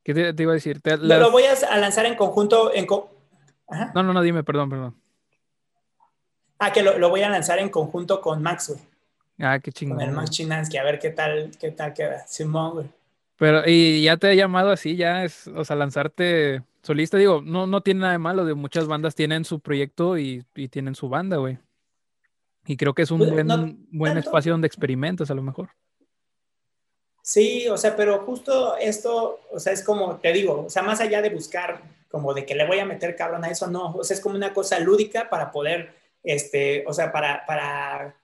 ¿Qué te, iba a decir? Lo voy a lanzar en conjunto. En No, no, no, dime, perdón, perdón. Ah, que lo, voy a lanzar en conjunto con Max, güey. Ah, qué chingón. Con el Max Chinansky, a ver qué tal, qué tal queda. Simón, güey. Pero, y ya te he llamado así, ya es, o sea, lanzarte solista, digo, no, no tiene nada de malo, de muchas bandas tienen su proyecto y, tienen su banda, güey. Y creo que es un pues, buen, buen espacio donde experimentas a lo mejor. Sí, o sea, pero justo esto, o sea, es como, te digo, o sea, más allá de buscar como de que le voy a meter cabrón a eso, no, o sea, es como una cosa lúdica para poder, este, o sea, para, para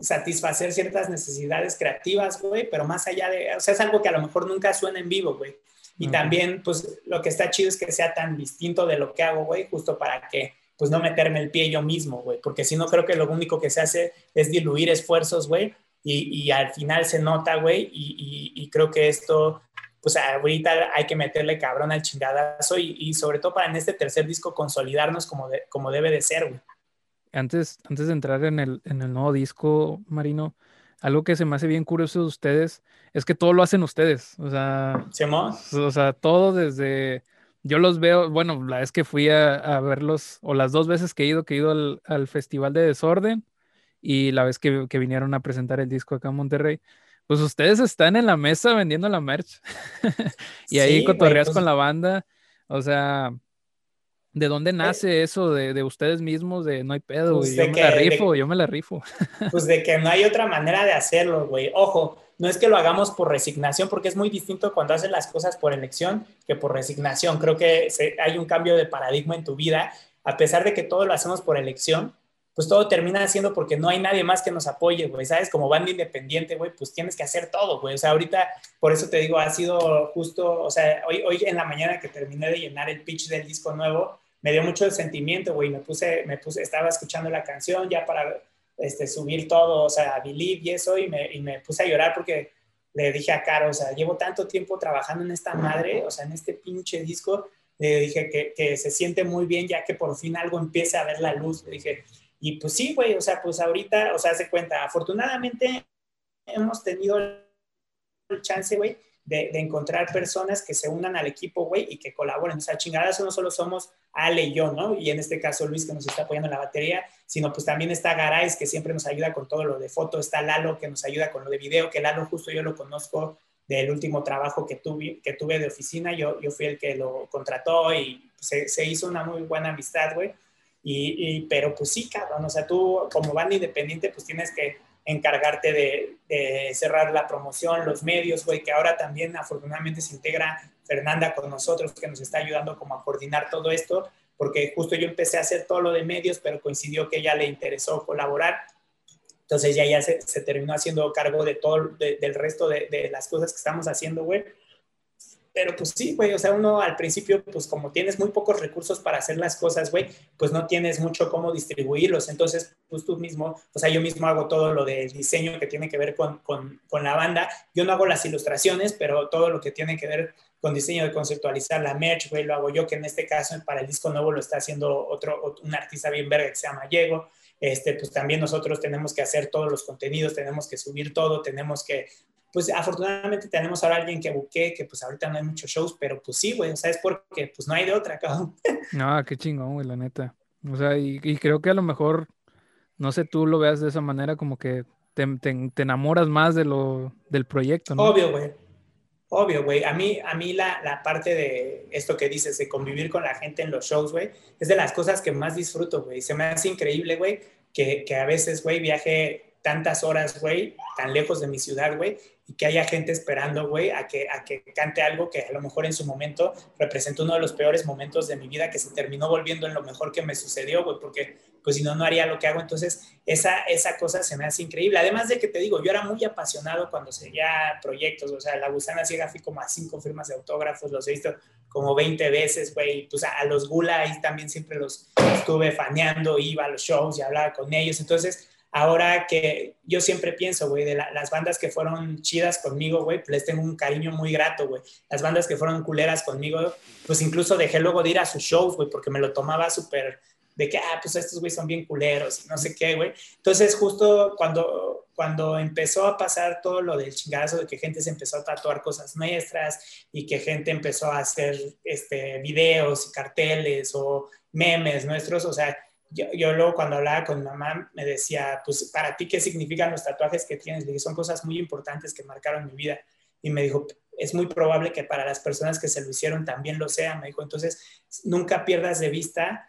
satisfacer ciertas necesidades creativas, güey, pero más allá de, o sea, es algo que a lo mejor nunca suena en vivo, güey. Y también, pues, lo que está chido es que sea tan distinto de lo que hago, güey, justo para que, pues, no meterme el pie yo mismo, güey, porque si no, creo que lo único que se hace es diluir esfuerzos, güey, y, y, al final se nota, güey, y, y, creo que esto, pues, ahorita hay que meterle cabrón al chingadazo y, sobre todo para en este tercer disco consolidarnos como, como debe de ser, güey antes, antes de entrar en el, en el nuevo disco, Marino, algo que se me hace bien curioso de ustedes es que todo lo hacen ustedes. O sea, o sea, todo desde. Yo los veo, bueno, la vez que fui a, verlos, o las dos veces que he ido, que he ido al, Festival de Desorden, y la vez que, vinieron a presentar el disco acá en Monterrey, pues ustedes están en la mesa vendiendo la merch. y ahí cotorreas pues con la banda. O sea, ¿De dónde eh, nace eso de, ustedes mismos? De no hay pedo, pues yo me la rifo, yo me la rifo. Pues de que no hay otra manera de hacerlo, güey. Ojo, no es que lo hagamos por resignación, porque es muy distinto cuando haces las cosas por elección que por resignación. Creo que hay un cambio de paradigma en tu vida. A pesar de que todo lo hacemos por elección, pues todo termina siendo porque no hay nadie más que nos apoye, güey, ¿sabes? Como banda independiente, güey, pues tienes que hacer todo, güey. O sea, ahorita, por eso te digo, ha sido justo, o sea, hoy, hoy en la mañana que terminé de llenar el pitch del disco nuevo, me dio mucho sentimiento, güey, me puse, me puse, estaba escuchando la canción ya para este, subir todo, o sea, Believe y eso, y me, y me puse a llorar porque le dije a Caro, o sea, llevo tanto tiempo trabajando en esta madre, o sea, en este pinche disco, le dije que, que se siente muy bien ya que por fin algo empiece a ver la luz, le dije, y pues sí, güey, o sea, pues ahorita, o sea, se cuenta, afortunadamente hemos tenido el chance, güey, de, encontrar personas que se unan al equipo, güey, y que colaboren. O sea, chingadas no solo somos Ale y yo, ¿no? Y en este caso Luis que nos está apoyando en la batería, sino pues también está Garay, que siempre nos ayuda con todo lo de foto, está Lalo que nos ayuda con lo de video, que Lalo justo yo lo conozco del último trabajo que tuve, que tuve de oficina, yo, yo fui el que lo contrató y se, se hizo una muy buena amistad, güey. Y, y, pero pues sí, cabrón, o sea, tú como banda independiente pues tienes que encargarte de, cerrar la promoción, los medios, güey, que ahora también afortunadamente se integra Fernanda con nosotros, que nos está ayudando como a coordinar todo esto, porque justo yo empecé a hacer todo lo de medios, pero coincidió que ella le interesó colaborar. Entonces ya, ya se, se terminó haciendo cargo de todo, del resto de, de, las cosas que estamos haciendo, güey. Pero pues sí, güey, o sea, uno al principio, pues como tienes muy pocos recursos para hacer las cosas, güey, pues no tienes mucho cómo distribuirlos. Entonces, pues tú mismo, o sea, yo mismo hago todo lo del diseño que tiene que ver con, con, con la banda. Yo no hago las ilustraciones, pero todo lo que tiene que ver con diseño de conceptualizar la merch, güey, lo hago yo, que en este caso para el disco nuevo lo está haciendo otro, un artista bien verga que se llama Diego. Este, pues también nosotros tenemos que hacer todos los contenidos, tenemos que subir todo, tenemos que, pues afortunadamente tenemos ahora alguien que buque, que pues ahorita no hay muchos shows, pero pues sí, güey, o sea, es porque pues no hay de otra, cabrón. No, qué chingón, güey, la neta. O sea, y, y, creo que a lo mejor, no sé, tú lo veas de esa manera, como que te, te, te enamoras más de lo, del proyecto, ¿no? Obvio, güey. Obvio, güey. A mí, a mí la, la, parte de esto que dices, de convivir con la gente en los shows, güey, es de las cosas que más disfruto, güey. Se me hace increíble, güey, que, que a veces, güey, viaje tantas horas, güey, tan lejos de mi ciudad, güey, y que haya gente esperando, güey, a que, a que cante algo que a lo mejor en su momento representa uno de los peores momentos de mi vida que se terminó volviendo en lo mejor que me sucedió, güey, porque pues si no, no haría lo que hago. Entonces, esa, esa cosa se me hace increíble. Además de que te digo, yo era muy apasionado cuando seguía proyectos, o sea, La Gusana Ciega fui como a cinco firmas de autógrafos, los he visto como 20 veces, güey, pues a, a los Gula ahí también siempre los estuve faneando, iba a los shows y hablaba con ellos. Entonces, ahora que yo siempre pienso, güey, de la, las bandas que fueron chidas conmigo, güey, pues les tengo un cariño muy grato, güey. Las bandas que fueron culeras conmigo, pues incluso dejé luego de ir a sus shows, güey, porque me lo tomaba súper de que, ah, pues estos güey son bien culeros, no sé qué, güey. Entonces, justo cuando, cuando empezó a pasar todo lo del chingazo, de que gente se empezó a tatuar cosas nuestras y que gente empezó a hacer este, videos y carteles o memes nuestros, o sea, yo, yo, luego cuando hablaba con mamá me decía, pues para ti, ¿qué significan los tatuajes que tienes? Le dije, son cosas muy importantes que marcaron mi vida. Y me dijo, es muy probable que para las personas que se lo hicieron también lo sea. Me dijo, entonces, nunca pierdas de vista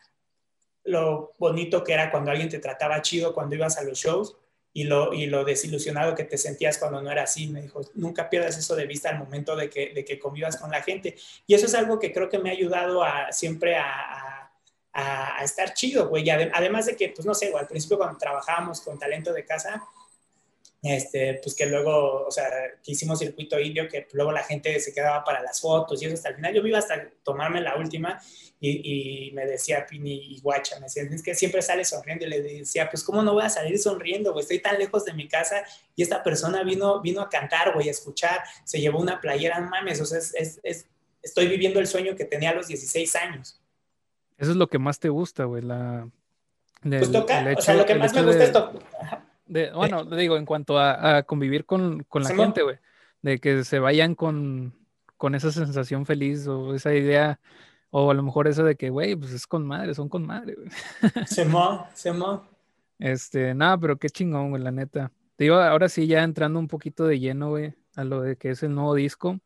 lo bonito que era cuando alguien te trataba chido cuando ibas a los shows y lo, y lo desilusionado que te sentías cuando no era así. Me dijo, nunca pierdas eso de vista al momento de que, de que convivas con la gente. Y eso es algo que creo que me ha ayudado a, siempre a, a estar chido, güey. Además de que, pues no sé, al principio cuando trabajábamos con talento de casa, este, pues que luego, o sea, que hicimos circuito indio, que luego la gente se quedaba para las fotos y eso hasta el final. Yo iba hasta tomarme la última y, y me decía Pini y Guacha, me decían, es que siempre sale sonriendo y le decía, pues cómo no voy a salir sonriendo, güey, estoy tan lejos de mi casa y esta persona vino, vino a cantar, güey, a escuchar, se llevó una playera, mames, o sea, es, es, es, estoy viviendo el sueño que tenía a los 16 años. Eso es lo que más te gusta, güey, la... Del, pues toca, hecho, o sea, lo que más me gusta de... es tocar de, bueno, eh. digo, en cuanto a, a convivir con, con la ¿Sí, gente, güey, de que se vayan con, con esa sensación feliz o esa idea, o a lo mejor eso de que, güey, pues es con madre, son con madre, güey. Se mo, se mo. Este, nada, pero qué chingón, güey, la neta. Te digo, ahora sí, ya entrando un poquito de lleno, güey, a lo de que es el nuevo disco.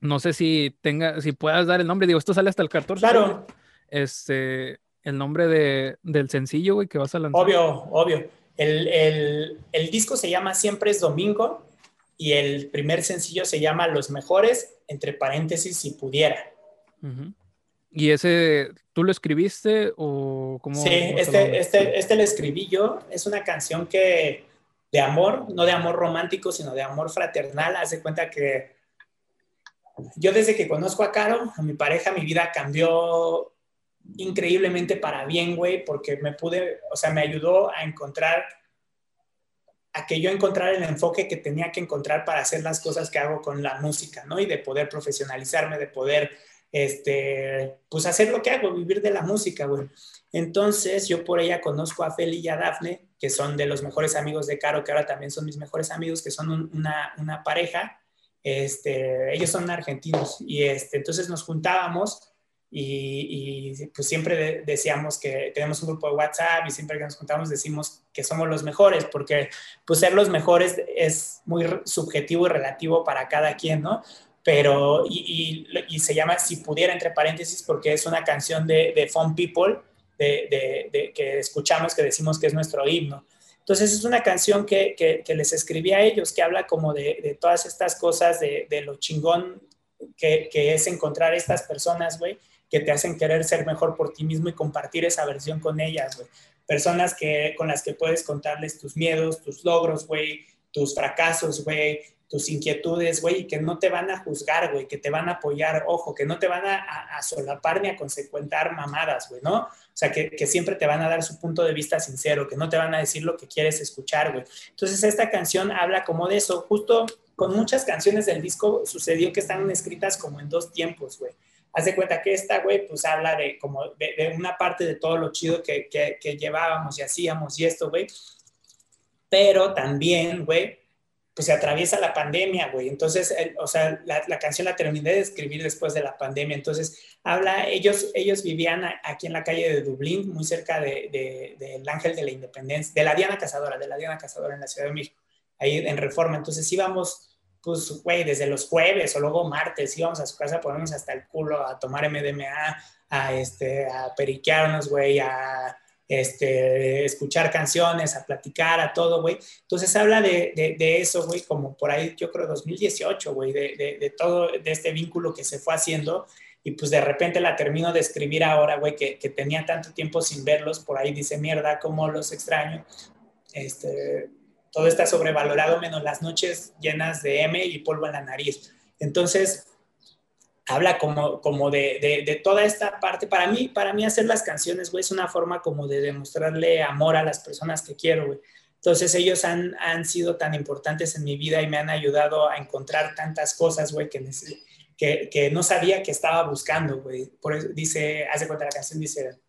No sé si tenga, si puedas dar el nombre, digo, esto sale hasta el 14. Claro. Güey. Este, el nombre de, del sencillo, güey, que vas a lanzar. Obvio, obvio. El, el, el, disco se llama Siempre es Domingo y el primer sencillo se llama Los Mejores, entre paréntesis, si pudiera. Uh -huh. ¿Y ese tú lo escribiste o cómo? Sí, cómo este, lo... este, este lo escribí yo. Es una canción que de amor, no de amor romántico, sino de amor fraternal. Haz de cuenta que yo desde que conozco a Caro, a mi pareja, mi vida cambió increíblemente para bien, güey, porque me pude, o sea, me ayudó a encontrar, a que yo encontrara el enfoque que tenía que encontrar para hacer las cosas que hago con la música, ¿no? Y de poder profesionalizarme, de poder, este, pues hacer lo que hago, vivir de la música, güey. Entonces, yo por ella conozco a Feli y a Dafne, que son de los mejores amigos de Caro, que ahora también son mis mejores amigos, que son un, una, una pareja. Este, ellos son argentinos y este, entonces nos juntábamos y, y, pues siempre de, decíamos que tenemos un grupo de WhatsApp y siempre que nos juntamos decimos que somos los mejores, porque pues ser los mejores es muy subjetivo y relativo para cada quien, ¿no? Pero, y, y, y se llama Si pudiera, entre paréntesis, porque es una canción de, de Fun People de, de, que escuchamos, que decimos que es nuestro himno. Entonces es una canción que, que, les escribí a ellos, que habla como de, de todas estas cosas, de, de lo chingón que, que, es encontrar estas personas, güey, que te hacen querer ser mejor por ti mismo y compartir esa versión con ellas, güey. Personas que, con las que puedes contarles tus miedos, tus logros, güey, tus fracasos, güey, tus inquietudes, güey, y que no te van a juzgar, güey, que te van a apoyar, ojo, que no te van a, solapar ni a consecuentar mamadas, güey, ¿no? O sea, que, que, siempre te van a dar su punto de vista sincero, que no te van a decir lo que quieres escuchar, güey. Entonces, esta canción habla como de eso. Justo con muchas canciones del disco sucedió que están escritas como en dos tiempos, güey. Haz de cuenta que esta, güey, pues habla de como de, una parte de todo lo chido que, que, que llevábamos y hacíamos y esto, güey. Pero también, güey, pues se atraviesa la pandemia, güey. Entonces, o sea, la, canción la terminé de escribir después de la pandemia. Entonces, habla, ellos, ellos vivían aquí en la calle de Dublín, muy cerca del de, Ángel de la Independencia, de la Diana Cazadora, de la Diana Cazadora en la Ciudad de México, ahí en Reforma. Entonces, íbamos, pues, güey, desde los jueves o luego martes, íbamos a su casa ponernos hasta el culo a tomar MDMA, a, este, a periquearnos, güey, a este, escuchar canciones, a platicar, a todo, güey. Entonces habla de, de, eso, güey, como por ahí, yo creo 2018, güey, de, de, todo, de este vínculo que se fue haciendo. Y pues de repente la termino de escribir ahora, güey, que, que, tenía tanto tiempo sin verlos, por ahí dice, mierda, cómo los extraño. Este, todo está sobrevalorado, menos las noches llenas de M y polvo en la nariz. Entonces, habla como, como de, de, toda esta parte. Para mí, para mí hacer las canciones, güey, es una forma como de demostrarle amor a las personas que quiero, güey. Entonces ellos han, han sido tan importantes en mi vida y me han ayudado a encontrar tantas cosas, güey, que, que, no sabía que estaba buscando, güey. Por eso dice, hace cuenta la canción, dice,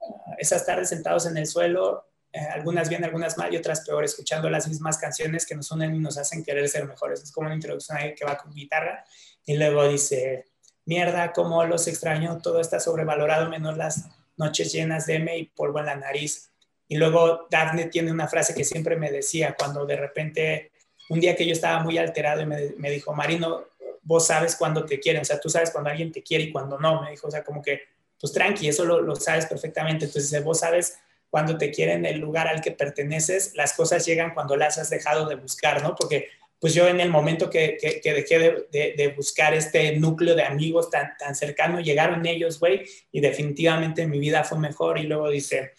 ah, esas tardes sentados en el suelo, algunas bien, algunas mal y otras peor, escuchando las mismas canciones que nos unen y nos hacen querer ser mejores. Es como una introducción ahí que va con guitarra y luego dice, mierda, cómo los extraño, todo está sobrevalorado, menos las noches llenas de M y polvo en la nariz. Y luego Daphne tiene una frase que siempre me decía cuando de repente, un día que yo estaba muy alterado y me, dijo, Marino, vos sabes cuándo te quieren, o sea, tú sabes cuando alguien te quiere y cuando no, me dijo, o sea, como que, pues tranqui, eso lo, lo sabes perfectamente, entonces vos sabes cuando te quieren el lugar al que perteneces, las cosas llegan cuando las has dejado de buscar, ¿no? Porque pues yo en el momento que, que, dejé de, buscar este núcleo de amigos tan, tan cercano, llegaron ellos, güey, y definitivamente mi vida fue mejor. Y luego dice,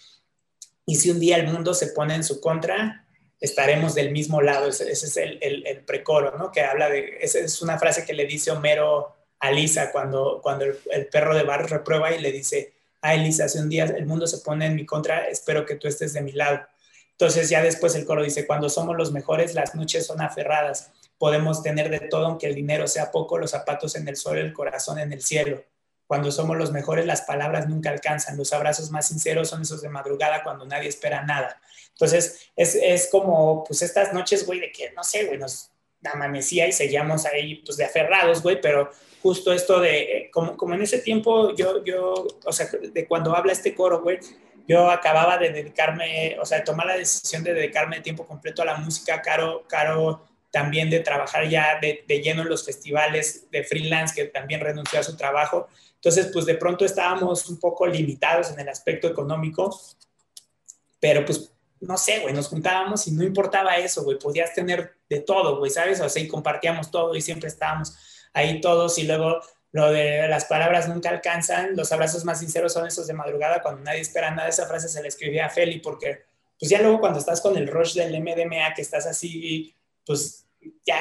y si un día el mundo se pone en su contra, estaremos del mismo lado. Ese, es el, el, el, precoro, ¿no? Que habla de, esa es una frase que le dice Homero a Lisa cuando, cuando el, perro de Bar reprueba y le dice, ay Lisa, si un día el mundo se pone en mi contra, espero que tú estés de mi lado. Entonces ya después el coro dice, cuando somos los mejores, las noches son aferradas. Podemos tener de todo, aunque el dinero sea poco, los zapatos en el suelo, el corazón en el cielo. Cuando somos los mejores, las palabras nunca alcanzan. Los abrazos más sinceros son esos de madrugada cuando nadie espera nada. Entonces, es, es como, pues estas noches, güey, de que, no sé, güey, nos amanecía y seguíamos ahí, pues de aferrados, güey, pero justo esto de, como, como en ese tiempo, yo, yo, o sea, de cuando habla este coro, güey, yo acababa de dedicarme, o sea, de tomar la decisión de dedicarme de tiempo completo a la música, Caro, Caro también de trabajar ya de, lleno en los festivales de freelance, que también renunció a su trabajo. Entonces, pues de pronto estábamos un poco limitados en el aspecto económico, pero pues no sé, güey, nos juntábamos y no importaba eso, güey, podías tener de todo, güey, ¿sabes? O sea, y compartíamos todo y siempre estábamos ahí todos y luego lo de las palabras nunca alcanzan, los abrazos más sinceros son esos de madrugada cuando nadie espera nada. Esa frase se le escribía a Feli porque, pues ya luego cuando estás con el rush del MDMA, que estás así, pues ya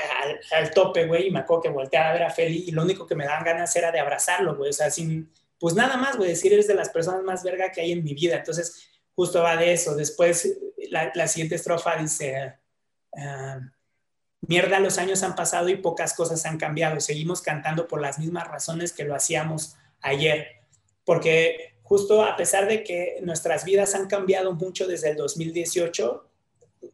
al, tope, güey, y me acuerdo que volteaba a ver a Feli y lo único que me daban ganas era de abrazarlo, güey, o sea, sin, pues nada más, güey, decir eres de las personas más verga que hay en mi vida. Entonces, justo va de eso. Después, la, siguiente estrofa dice, uh, Mierda, los años han pasado y pocas cosas han cambiado. Seguimos cantando por las mismas razones que lo hacíamos ayer. Porque justo a pesar de que nuestras vidas han cambiado mucho desde el 2018,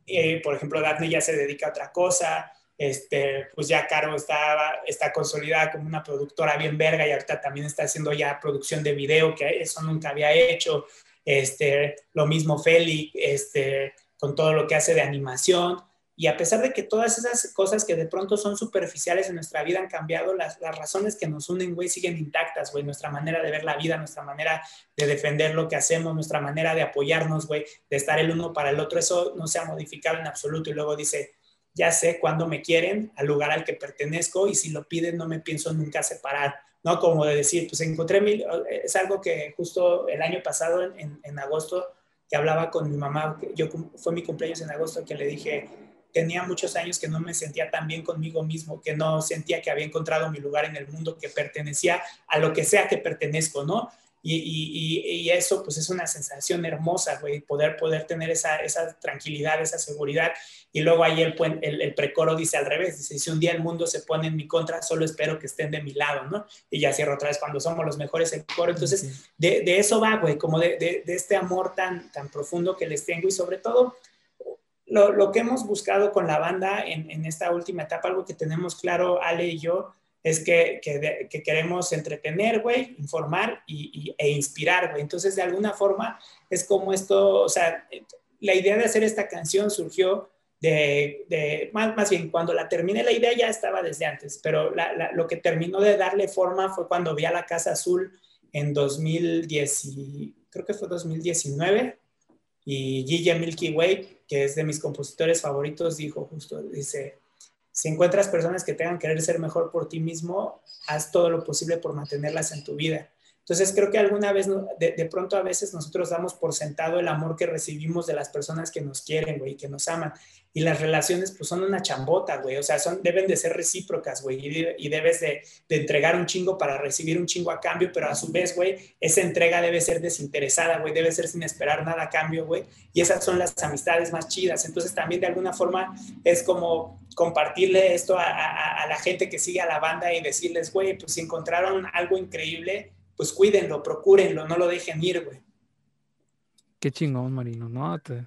eh, por ejemplo, Daphne ya se dedica a otra cosa, este, pues ya Caro está, está consolidada como una productora bien verga y ahorita también está haciendo ya producción de video, que eso nunca había hecho. Este, lo mismo Feli, este, con todo lo que hace de animación y a pesar de que todas esas cosas que de pronto son superficiales en nuestra vida han cambiado, las, las razones que nos unen, güey, siguen intactas, güey. Nuestra manera de ver la vida, nuestra manera de defender lo que hacemos, nuestra manera de apoyarnos, güey, de estar el uno para el otro, eso no se ha modificado en absoluto. Y luego dice, ya sé cuándo me quieren, al lugar al que pertenezco, y si lo piden, no me pienso nunca separar. ¿no? Como de decir, pues encontré mil, es algo que justo el año pasado, en, en agosto, que hablaba con mi mamá, yo fue mi cumpleaños en agosto, que le dije, tenía muchos años que no me sentía tan bien conmigo mismo, que no sentía que había encontrado mi lugar en el mundo, que pertenecía a lo que sea que pertenezco, ¿no? Y, y, y eso pues es una sensación hermosa, güey, poder, poder tener esa, esa tranquilidad, esa seguridad. Y luego ahí el, el, el, precoro dice al revés, dice, si un día el mundo se pone en mi contra, solo espero que estén de mi lado, ¿no? Y ya cierro otra vez, cuando somos los mejores el coro. Entonces, de, de eso va, güey, como de, de, de, este amor tan, tan profundo que les tengo y sobre todo lo, lo que hemos buscado con la banda en, en, esta última etapa, algo que tenemos claro, Ale y yo, es que, que, que queremos entretener, güey, informar y, e inspirar, güey. Entonces, de alguna forma, es como esto, o sea, la idea de hacer esta canción surgió de, de más, más, bien, cuando la terminé, la idea ya estaba desde antes, pero lo que terminó de darle forma fue cuando vi a la Casa Azul en 2010, creo que fue 2019, y Guille Milky Way, que es de mis compositores favoritos, dijo justo, dice, si encuentras personas que tengan querer ser mejor por ti mismo, haz todo lo posible por mantenerlas en tu vida. Entonces creo que alguna vez, de, de, pronto a veces nosotros damos por sentado el amor que recibimos de las personas que nos quieren, güey, que nos aman. Y las relaciones pues son una chambota, güey. O sea, son, deben de ser recíprocas, güey. Y, y, debes de, de, entregar un chingo para recibir un chingo a cambio, pero a su vez, güey, esa entrega debe ser desinteresada, güey. Debe ser sin esperar nada a cambio, güey. Y esas son las amistades más chidas. Entonces también de alguna forma es como compartirle esto a, a, a la gente que sigue a la banda y decirles, güey, pues encontraron algo increíble, pues cuídenlo, procúrenlo, no lo dejen ir, güey. Qué chingón, Marino, ¿no? Te...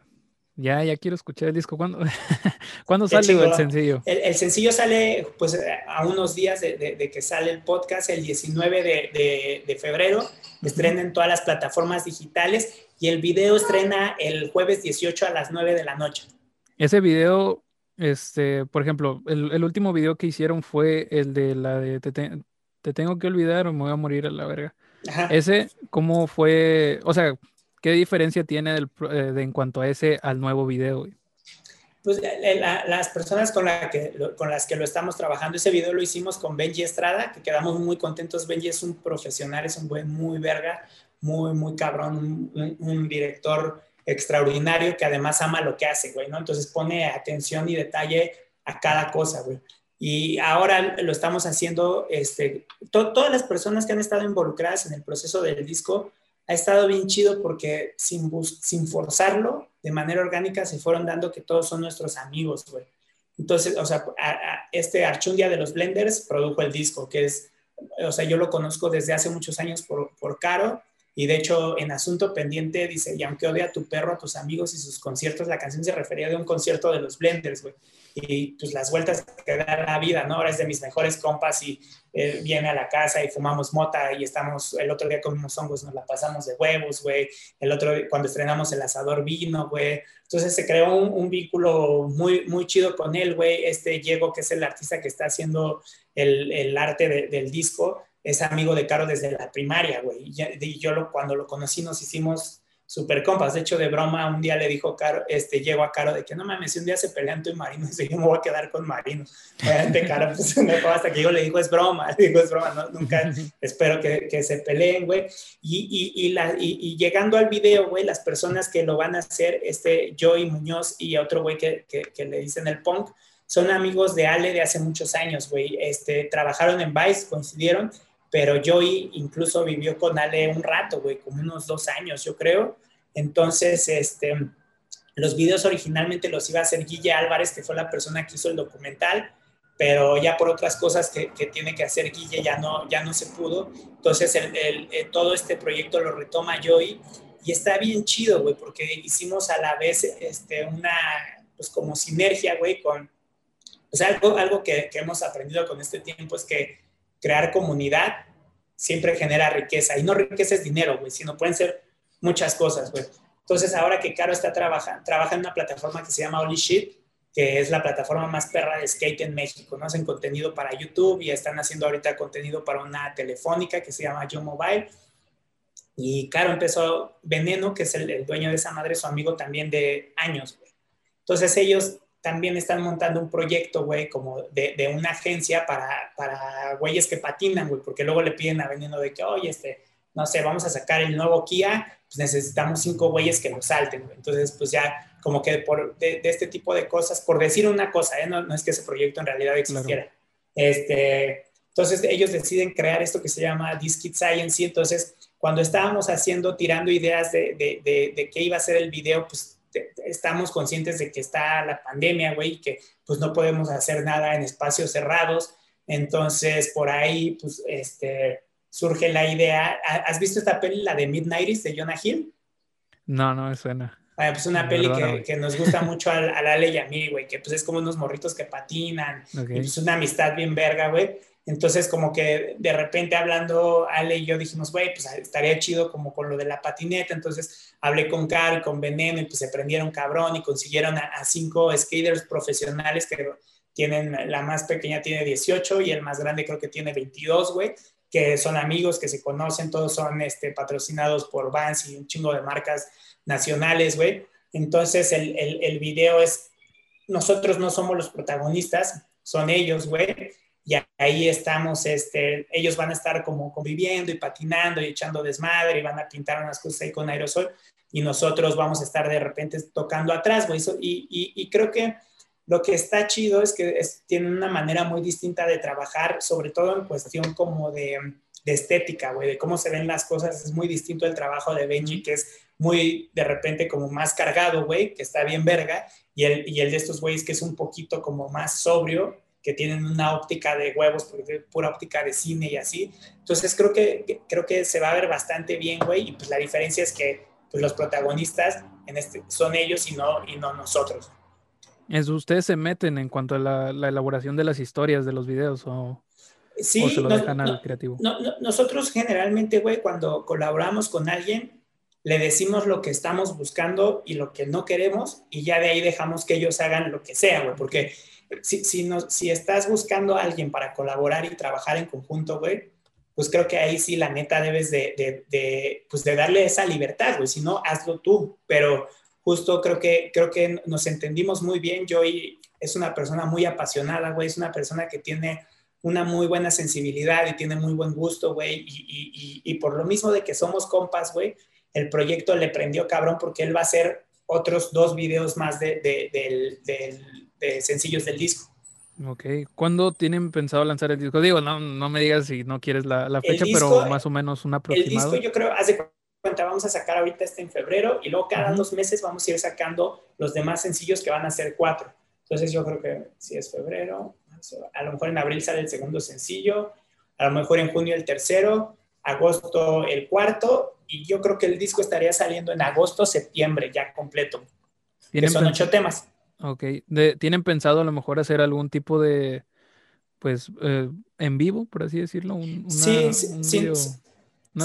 Ya, ya quiero escuchar el disco. ¿Cuándo, ¿Cuándo sale el sencillo? El, el, sencillo sale pues a unos días de, de, de que sale el podcast, el 19 de, de febrero. Estrena en todas las plataformas digitales y el video estrena el jueves 18 a las 9 de la noche. Ese video, este, por ejemplo, el, el último video que hicieron fue el de la de te, te, te tengo que olvidar o me voy a morir a la verga. Ajá. Ese, ¿cómo fue? O sea, ¿qué diferencia tiene del, eh, de, en cuanto a ese al nuevo video? Güey? Pues la, las personas con, la que, con las que lo estamos trabajando, ese video lo hicimos con Benji Estrada, que quedamos muy contentos. Benji es un profesional, es un buen muy verga, muy, muy cabrón, un, un director extraordinario que además ama lo que hace, güey, ¿no? Entonces pone atención y detalle a cada cosa, güey. Y ahora lo estamos haciendo, este, to todas las personas que han estado involucradas en el proceso del disco, ha estado bien chido porque sin, sin forzarlo, de manera orgánica, se fueron dando que todos son nuestros amigos. Entonces, o sea, este Archundia de los Blenders produjo el disco, que es, o sea, yo lo conozco desde hace muchos años por, por Caro, y de hecho, en Asunto Pendiente dice, y aunque odia a tu perro, a tus amigos y sus conciertos, la canción se refería de un concierto de los Blenders, güey. Y pues las vueltas que da la vida, ¿no? Ahora es de mis mejores compas y eh, viene a la casa y fumamos mota y estamos, el otro día comimos hongos, nos la pasamos de huevos, güey, el otro cuando estrenamos el asador vino, güey, entonces se creó un, vínculo muy, muy chido con él, güey, este Diego, que es el artista que está haciendo el, el arte de, del disco, es amigo de Caro desde la primaria, güey, y, yo lo, cuando lo conocí nos hicimos super compas. De hecho, de broma, un día le dijo Caro, este, llegó a Caro de que no mames, si un día se pelean tú y Marino, yo me voy a quedar con Marino. Obviamente, Caro, pues me fue hasta que yo le dijo, es broma, le digo, es broma, no, nunca espero que, que, se peleen, güey. Y, y, y, la, y, llegando al video, güey, las personas que lo van a hacer, este, Joey Muñoz y otro güey que, que, que le dicen el punk, son amigos de Ale de hace muchos años, güey. Este, trabajaron en Vice, coincidieron pero Joey incluso vivió con Ale un rato, güey, como unos dos años, yo creo. Entonces, este, los videos originalmente los iba a hacer Guille Álvarez, que fue la persona que hizo el documental, pero ya por otras cosas que, que tiene que hacer Guille ya no, ya no se pudo. Entonces, el, el, el, todo este proyecto lo retoma Joey y está bien chido, güey, porque hicimos a la vez este, una, pues como sinergia, güey, con, o sea, algo, algo que, que hemos aprendido con este tiempo es que crear comunidad siempre genera riqueza. Y no riqueza es dinero, güey, sino pueden ser muchas cosas, güey. Entonces, ahora que Caro está trabajando, trabaja en una plataforma que se llama Holy Shit, que es la plataforma más perra de skate en México, ¿no? Hacen contenido para YouTube y están haciendo ahorita contenido para una telefónica que se llama Yo Mobile. Y claro, empezó Veneno, que es el, dueño de esa madre, su amigo también de años, Entonces ellos también están montando un proyecto, güey, como de, de, una agencia para, para güeyes que patinan, güey, porque luego le piden a Veneno de que, oye, este, no sé, vamos a sacar el nuevo Kia, pues necesitamos cinco güeyes que lo salten, güey. Entonces, pues ya como que por, de, este tipo de cosas, por decir una cosa, ¿eh? no, no, es que ese proyecto en realidad existiera. Este, entonces ellos deciden crear esto que se llama Kid Science y entonces cuando estábamos haciendo, tirando ideas de, de, de, qué iba a ser el video, pues estamos conscientes de que está la pandemia, güey, y que pues no podemos hacer nada en espacios cerrados. Entonces, por ahí, pues, este, surge la idea. ¿Has visto esta peli, la de Midnighties de Jonah Hill? No, no me suena. Ah, pues una peli que, que, nos gusta mucho a, a Ale y a mí, güey, que pues es como unos morritos que patinan, y es pues, una amistad bien verga, güey. Entonces, como que de repente hablando, Ale y yo dijimos, güey, pues estaría chido como con lo de la patineta. Entonces, hablé con Caro y con Veneno y pues se prendieron cabrón y consiguieron a, cinco skaters profesionales que tienen, la más pequeña tiene 18 y el más grande creo que tiene 22, güey, que son amigos, que se conocen, todos son este, patrocinados por Vans y un chingo de marcas nacionales, güey. Entonces, el, el, el video es, nosotros no somos los protagonistas, son ellos, güey y ahí estamos, este, ellos van a estar como conviviendo y patinando y echando desmadre y van a pintar unas cosas ahí con aerosol y nosotros vamos a estar de repente tocando atrás, güey. Y, y, y, creo que lo que está chido es que tienen una manera muy distinta de trabajar, sobre todo en cuestión como de, de estética, güey, de cómo se ven las cosas. Es muy distinto el trabajo de Benji, que es muy de repente como más cargado, güey, que está bien verga, y el, y el de estos güeyes que es un poquito como más sobrio que tienen una óptica de huevos, pura óptica de cine y así. Entonces creo que, creo que se va a ver bastante bien, güey, y pues la diferencia es que pues, los protagonistas en este, son ellos y no, y no nosotros. ¿Es, ¿Ustedes se meten en cuanto a la, elaboración de las historias de los videos o, sí, se lo dejan al creativo? nosotros generalmente, güey, cuando colaboramos con alguien, le decimos lo que estamos buscando y lo que no queremos y ya de ahí dejamos que ellos hagan lo que sea, güey, porque si, si, no, si estás buscando a alguien para colaborar y trabajar en conjunto, güey, pues creo que ahí sí la neta debes de, de, pues de darle esa libertad, güey, si no, hazlo tú, pero justo creo que, creo que nos entendimos muy bien, Joy es una persona muy apasionada, güey, es una persona que tiene una muy buena sensibilidad y tiene muy buen gusto, güey, y, por lo mismo de que somos compas, güey, el proyecto le prendió cabrón porque él va a hacer otros dos videos más de, del, del sencillos del disco. Ok, ¿cuándo tienen pensado lanzar el disco? Digo, no, no me digas si no quieres la, la fecha, pero más o menos un aproximado. El disco yo creo, haz de cuenta, vamos a sacar ahorita este en febrero y luego cada dos meses vamos a ir sacando los demás sencillos que van a ser cuatro. Entonces yo creo que si es febrero, a lo mejor en abril sale el segundo sencillo, a lo mejor en junio el tercero, agosto el cuarto y yo creo que el disco estaría saliendo en agosto, septiembre ya completo. Que son ocho temas. Ok. ¿Tienen pensado a lo mejor hacer algún tipo de, pues, eh, en vivo, por así decirlo? sí, sí, sí,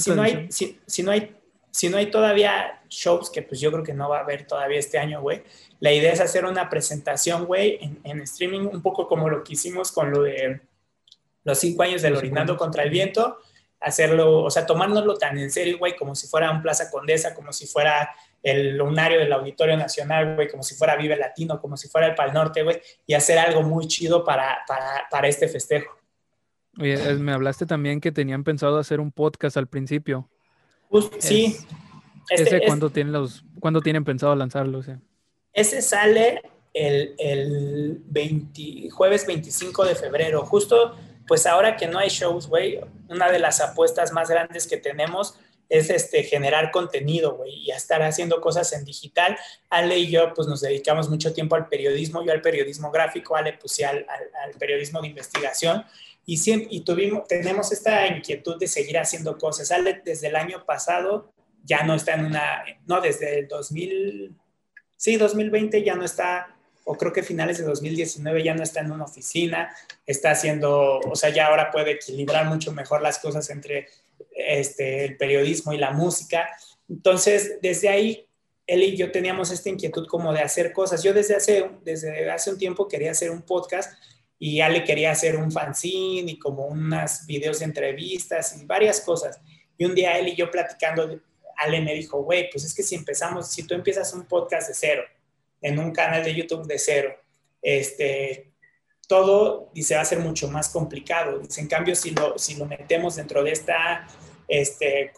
si, no hay, si, no hay, si no hay todavía shows, que pues yo creo que no va a haber todavía este año, güey, la idea es hacer una presentación, güey, en, en, streaming, un poco como lo que hicimos con lo de los cinco años del Orinando contra el Viento, hacerlo, o sea, tomárnoslo tan en serio, güey, como si fuera un Plaza Condesa, como si fuera el lunario del Auditorio Nacional, güey, como si fuera Vive Latino, como si fuera el Pal Norte, güey, y hacer algo muy chido para, para, para este festejo. Oye, me hablaste también que tenían pensado hacer un podcast al principio. sí. Este, ¿Ese cuándo, tienen los, ¿cuándo tienen pensado lanzarlo? Ese sale el, el 20, jueves 25 de febrero. Justo, pues ahora que no hay shows, güey, una de las apuestas más grandes que tenemos es este, generar contenido, güey, y estar haciendo cosas en digital. Ale y yo, pues nos dedicamos mucho tiempo al periodismo, yo al periodismo gráfico, Ale, pues sí, al, al, periodismo de investigación. Y, siempre, y tuvimos, tenemos esta inquietud de seguir haciendo cosas. Ale, desde el año pasado, ya no está en una, no, desde el 2000, sí, 2020 ya no está o creo que finales de 2019 ya no está en una oficina, está haciendo, o sea, ya ahora puede equilibrar mucho mejor las cosas entre este, el periodismo y la música. Entonces, desde ahí él y yo teníamos esta inquietud como de hacer cosas. Yo desde hace, desde hace un tiempo quería hacer un podcast y Ale quería hacer un fanzine y como unas videos de entrevistas y varias cosas. Y un día él y yo platicando, Ale me dijo, güey, pues es que si empezamos, si tú empiezas un podcast de cero, en un canal de YouTube de cero, este, todo, dice, va a ser mucho más complicado. Dice, en cambio, si lo, si lo metemos dentro de esta este,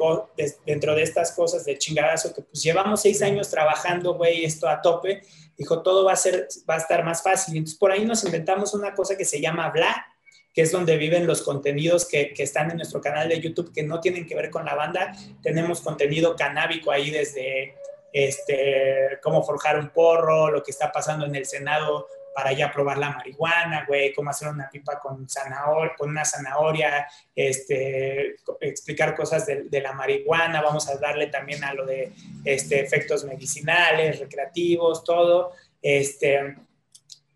dentro de estas cosas de chingadazo que pues llevamos seis años trabajando, güey, esto a tope, dijo, todo va a ser, va a estar más fácil. Entonces por ahí nos inventamos una cosa que se llama Bla, que es donde viven los contenidos que, que, están en nuestro canal de YouTube que no tienen que ver con la banda. Tenemos contenido canábico ahí desde este, cómo forjar un porro, lo que está pasando en el Senado para ya probar la marihuana, güey, cómo hacer una pipa con, zanahoria, con una zanahoria, este, explicar cosas de, de, la marihuana, vamos a darle también a lo de este, efectos medicinales, recreativos, todo. Este,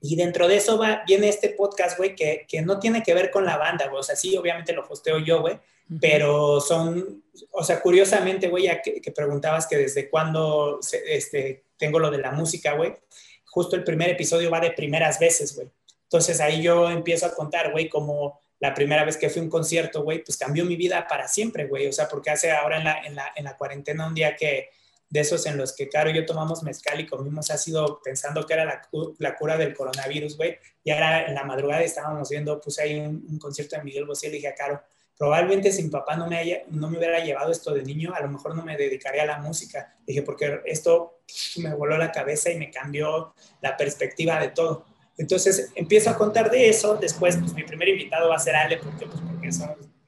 y dentro de eso va, viene este podcast, güey, que, que, no tiene que ver con la banda, güey. O sea, sí, obviamente lo posteo yo, güey, pero son, o sea, curiosamente, güey, ya que, que, preguntabas que desde cuándo este, tengo lo de la música, güey justo el primer episodio va de primeras veces, güey. Entonces ahí yo empiezo a contar, güey, como la primera vez que fui a un concierto, güey, pues cambió mi vida para siempre, güey. O sea, porque hace ahora en la, en la, en la cuarentena un día que de esos en los que Caro y yo tomamos mezcal y comimos ácido pensando que era la, la cura del coronavirus, güey. Y ahora en la madrugada estábamos viendo, pues ahí un, concierto de Miguel Bosé y le dije Caro, probablemente si mi papá no me, haya, no me hubiera llevado esto de niño, a lo mejor no me dedicaría a la música. Dije, porque esto me voló la cabeza y me cambió la perspectiva de todo. Entonces empiezo a contar de eso. Después, pues mi primer invitado va a ser Ale, porque, pues, porque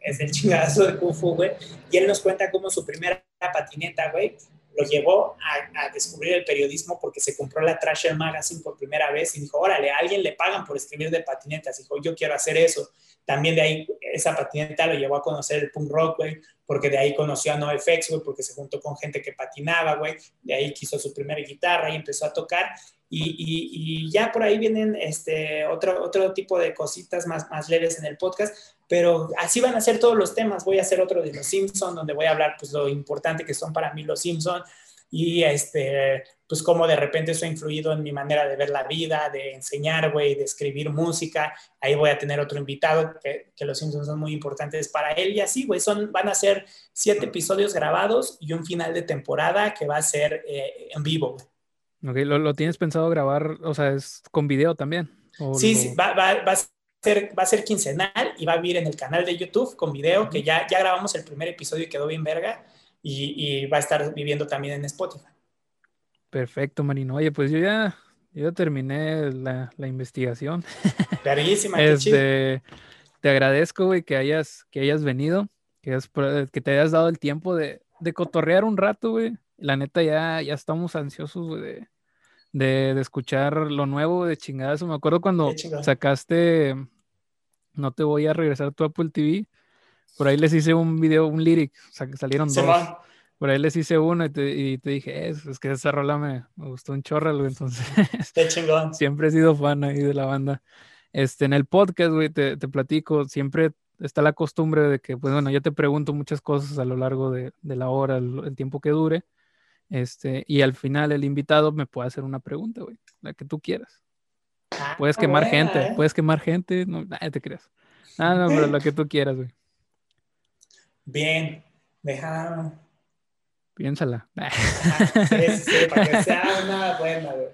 es el chingadazo de Kung Fu, güey. Y él nos cuenta cómo su primera patineta, güey, lo llevó a, a, descubrir el periodismo porque se compró la Trasher Magazine por primera vez y dijo, órale, a alguien le pagan por escribir de patinetas. Dijo, yo quiero hacer eso. También de ahí esa patineta lo llevó a conocer el punk rock, güey, porque de ahí conoció a NoFX, güey, porque se juntó con gente que patinaba, güey. De ahí quiso su primera guitarra y empezó a tocar. Y, y, ya por ahí vienen este, otro, otro tipo de cositas más, más leves en el podcast, pero así van a ser todos los temas. Voy a hacer otro de los Simpsons, donde voy a hablar pues lo importante que son para mí los Simpsons y este, pues cómo de repente eso ha influido en mi manera de ver la vida, de enseñar, güey, de escribir música. Ahí voy a tener otro invitado, que, que los Simpsons son muy importantes para él. Y así, güey, son, van a ser siete episodios grabados y un final de temporada que va a ser eh, en vivo, güey. Ok, ¿Lo, ¿Lo, tienes pensado grabar, o sea, es con video también? Sí, lo... sí, va, va, va, a ser, va a ser quincenal y va a vivir en el canal de YouTube con video, que ya, ya grabamos el primer episodio y quedó bien verga y, y, va a estar viviendo también en Spotify. Perfecto, Marino. Oye, pues yo ya, yo terminé la, la investigación. Clarísima. este, te agradezco, güey, que hayas, que hayas venido, que, has, que te hayas dado el tiempo de, de cotorrear un rato, güey. La neta, ya, ya estamos ansiosos, güey, de, de, de, escuchar lo nuevo de chingadazo. Me acuerdo cuando sacaste No te voy a regresar tu Apple TV por ahí les hice un video, un lyric, o sea, que salieron Se dos. va. Por ahí les hice uno y te, y te dije, es, es, que esa rola me, me gustó un chorro, güey. Entonces, Qué chingón. siempre he sido fan ahí de la banda. Este, en el podcast, güey, te, te, platico, siempre está la costumbre de que, pues bueno, yo te pregunto muchas cosas a lo largo de, de la hora, el, el, tiempo que dure. Este, y al final el invitado me puede hacer una pregunta, güey, la que tú quieras. Ah, puedes quemar buena, gente, ¿eh? puedes quemar gente, no, nah, te creas. Ah, no, pero lo que tú quieras, güey. Bien, deja. Piénsala. Ajá, sí, sí, para que sea una buena, güey.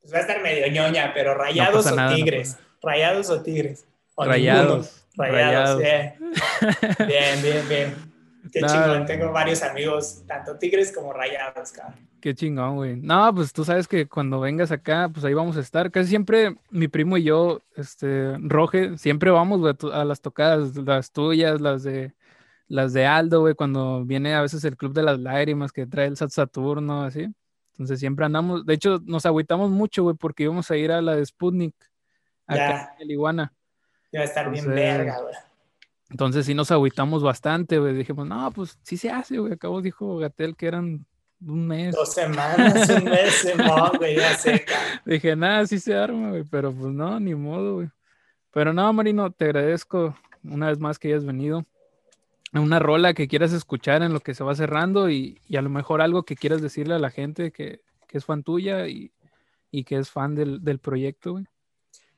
Pues va a estar medio ñoña, pero rayados no o nada, tigres. No rayados o tigres. O rayados. Rayados, rayados. Bien. bien, bien, bien. Qué chingón. Tengo varios amigos, tanto tigres como rayados, cabrón. Qué chingón, güey. No, pues tú sabes que cuando vengas acá, pues ahí vamos a estar. Casi siempre mi primo y yo, este, Roge, siempre vamos, güey, a las tocadas, las tuyas, las de las de Aldo, güey, cuando viene a veces el Club de las Lágrimas que trae el Sat Saturno, así. Entonces siempre andamos, de hecho nos agüitamos mucho, güey, porque íbamos a ir a la de Sputnik, acá en el Iguana. Iba a estar Entonces, bien verga, güey. Entonces sí nos agüitamos bastante, güey. Dijimos, no, pues sí se hace, güey. Acabo dijo Gatel que eran un mes. Dos semanas, un mes, no, güey, ya seca. Dije, nada, sí se arma, güey. Pero pues no, ni modo, güey. Pero no, Marino, te agradezco una vez más que hayas venido. una rola que quieras escuchar en lo que se va cerrando y, a lo mejor algo que quieras decirle a la gente que, es fan tuya y, que es fan del, proyecto, güey.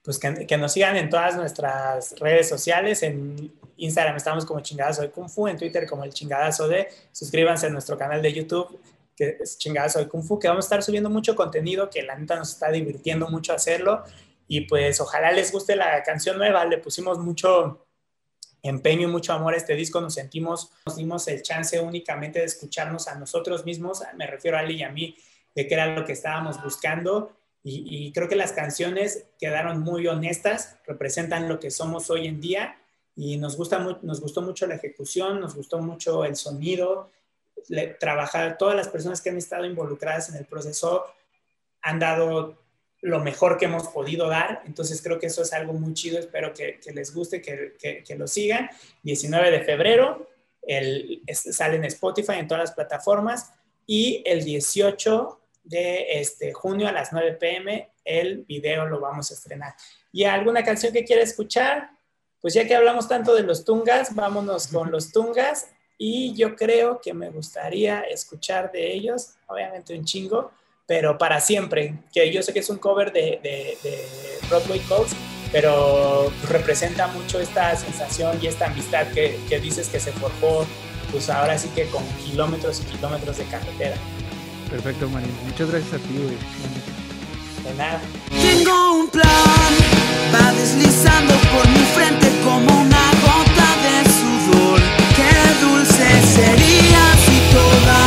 Pues que, nos sigan en todas nuestras redes sociales. En Instagram estamos como Chingadazo de Kung Fu, en Twitter como el Chingadazo de. Suscríbanse a nuestro canal de YouTube, que es Chingadazo de Kung Fu, que vamos a estar subiendo mucho contenido, que la neta nos está divirtiendo mucho hacerlo. Y pues ojalá les guste la canción nueva. Le pusimos mucho empeño y mucho amor a este disco, nos sentimos, nos dimos el chance únicamente de escucharnos a nosotros mismos, me refiero a Ali y a mí, de qué era lo que estábamos buscando y, creo que las canciones quedaron muy honestas, representan lo que somos hoy en día y nos, gusta, nos gustó mucho la ejecución, nos gustó mucho el sonido, trabajar, todas las personas que han estado involucradas en el proceso han dado lo mejor que hemos podido dar. Entonces creo que eso es algo muy chido. Espero que, les guste, que, que, lo sigan. 19 de febrero el, sale en Spotify, en todas las plataformas. Y el 18 de este, junio a las 9 pm el video lo vamos a estrenar. ¿Y alguna canción que quiera escuchar? Pues ya que hablamos tanto de los tungas, vámonos con los tungas. Y yo creo que me gustaría escuchar de ellos, obviamente un chingo, pero para siempre, que yo sé que es un cover de, de, Broadway Calls, pero representa mucho esta sensación y esta amistad que, que, dices que se forjó, pues ahora sí que con kilómetros y kilómetros de carretera. Perfecto, Marín. Muchas gracias a ti, güey. De nada. Tengo un plan, va deslizando por mi frente como una gota de sudor. Qué dulce sería si toda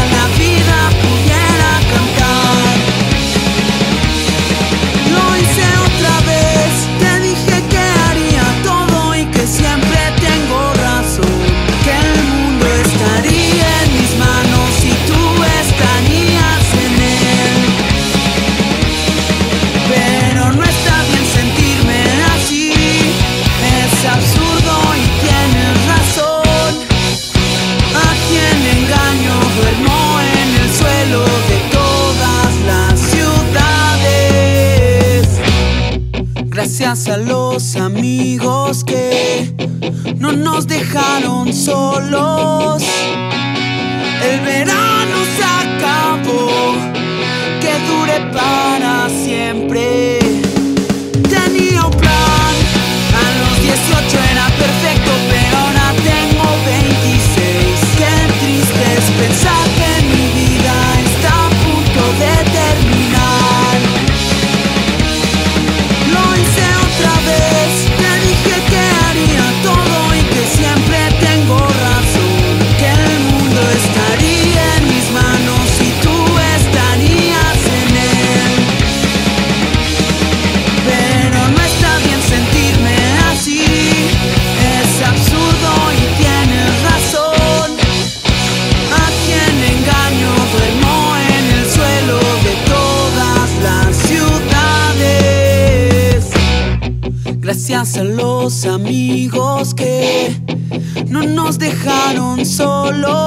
a los amigos que no nos dejaron solos. Dejaron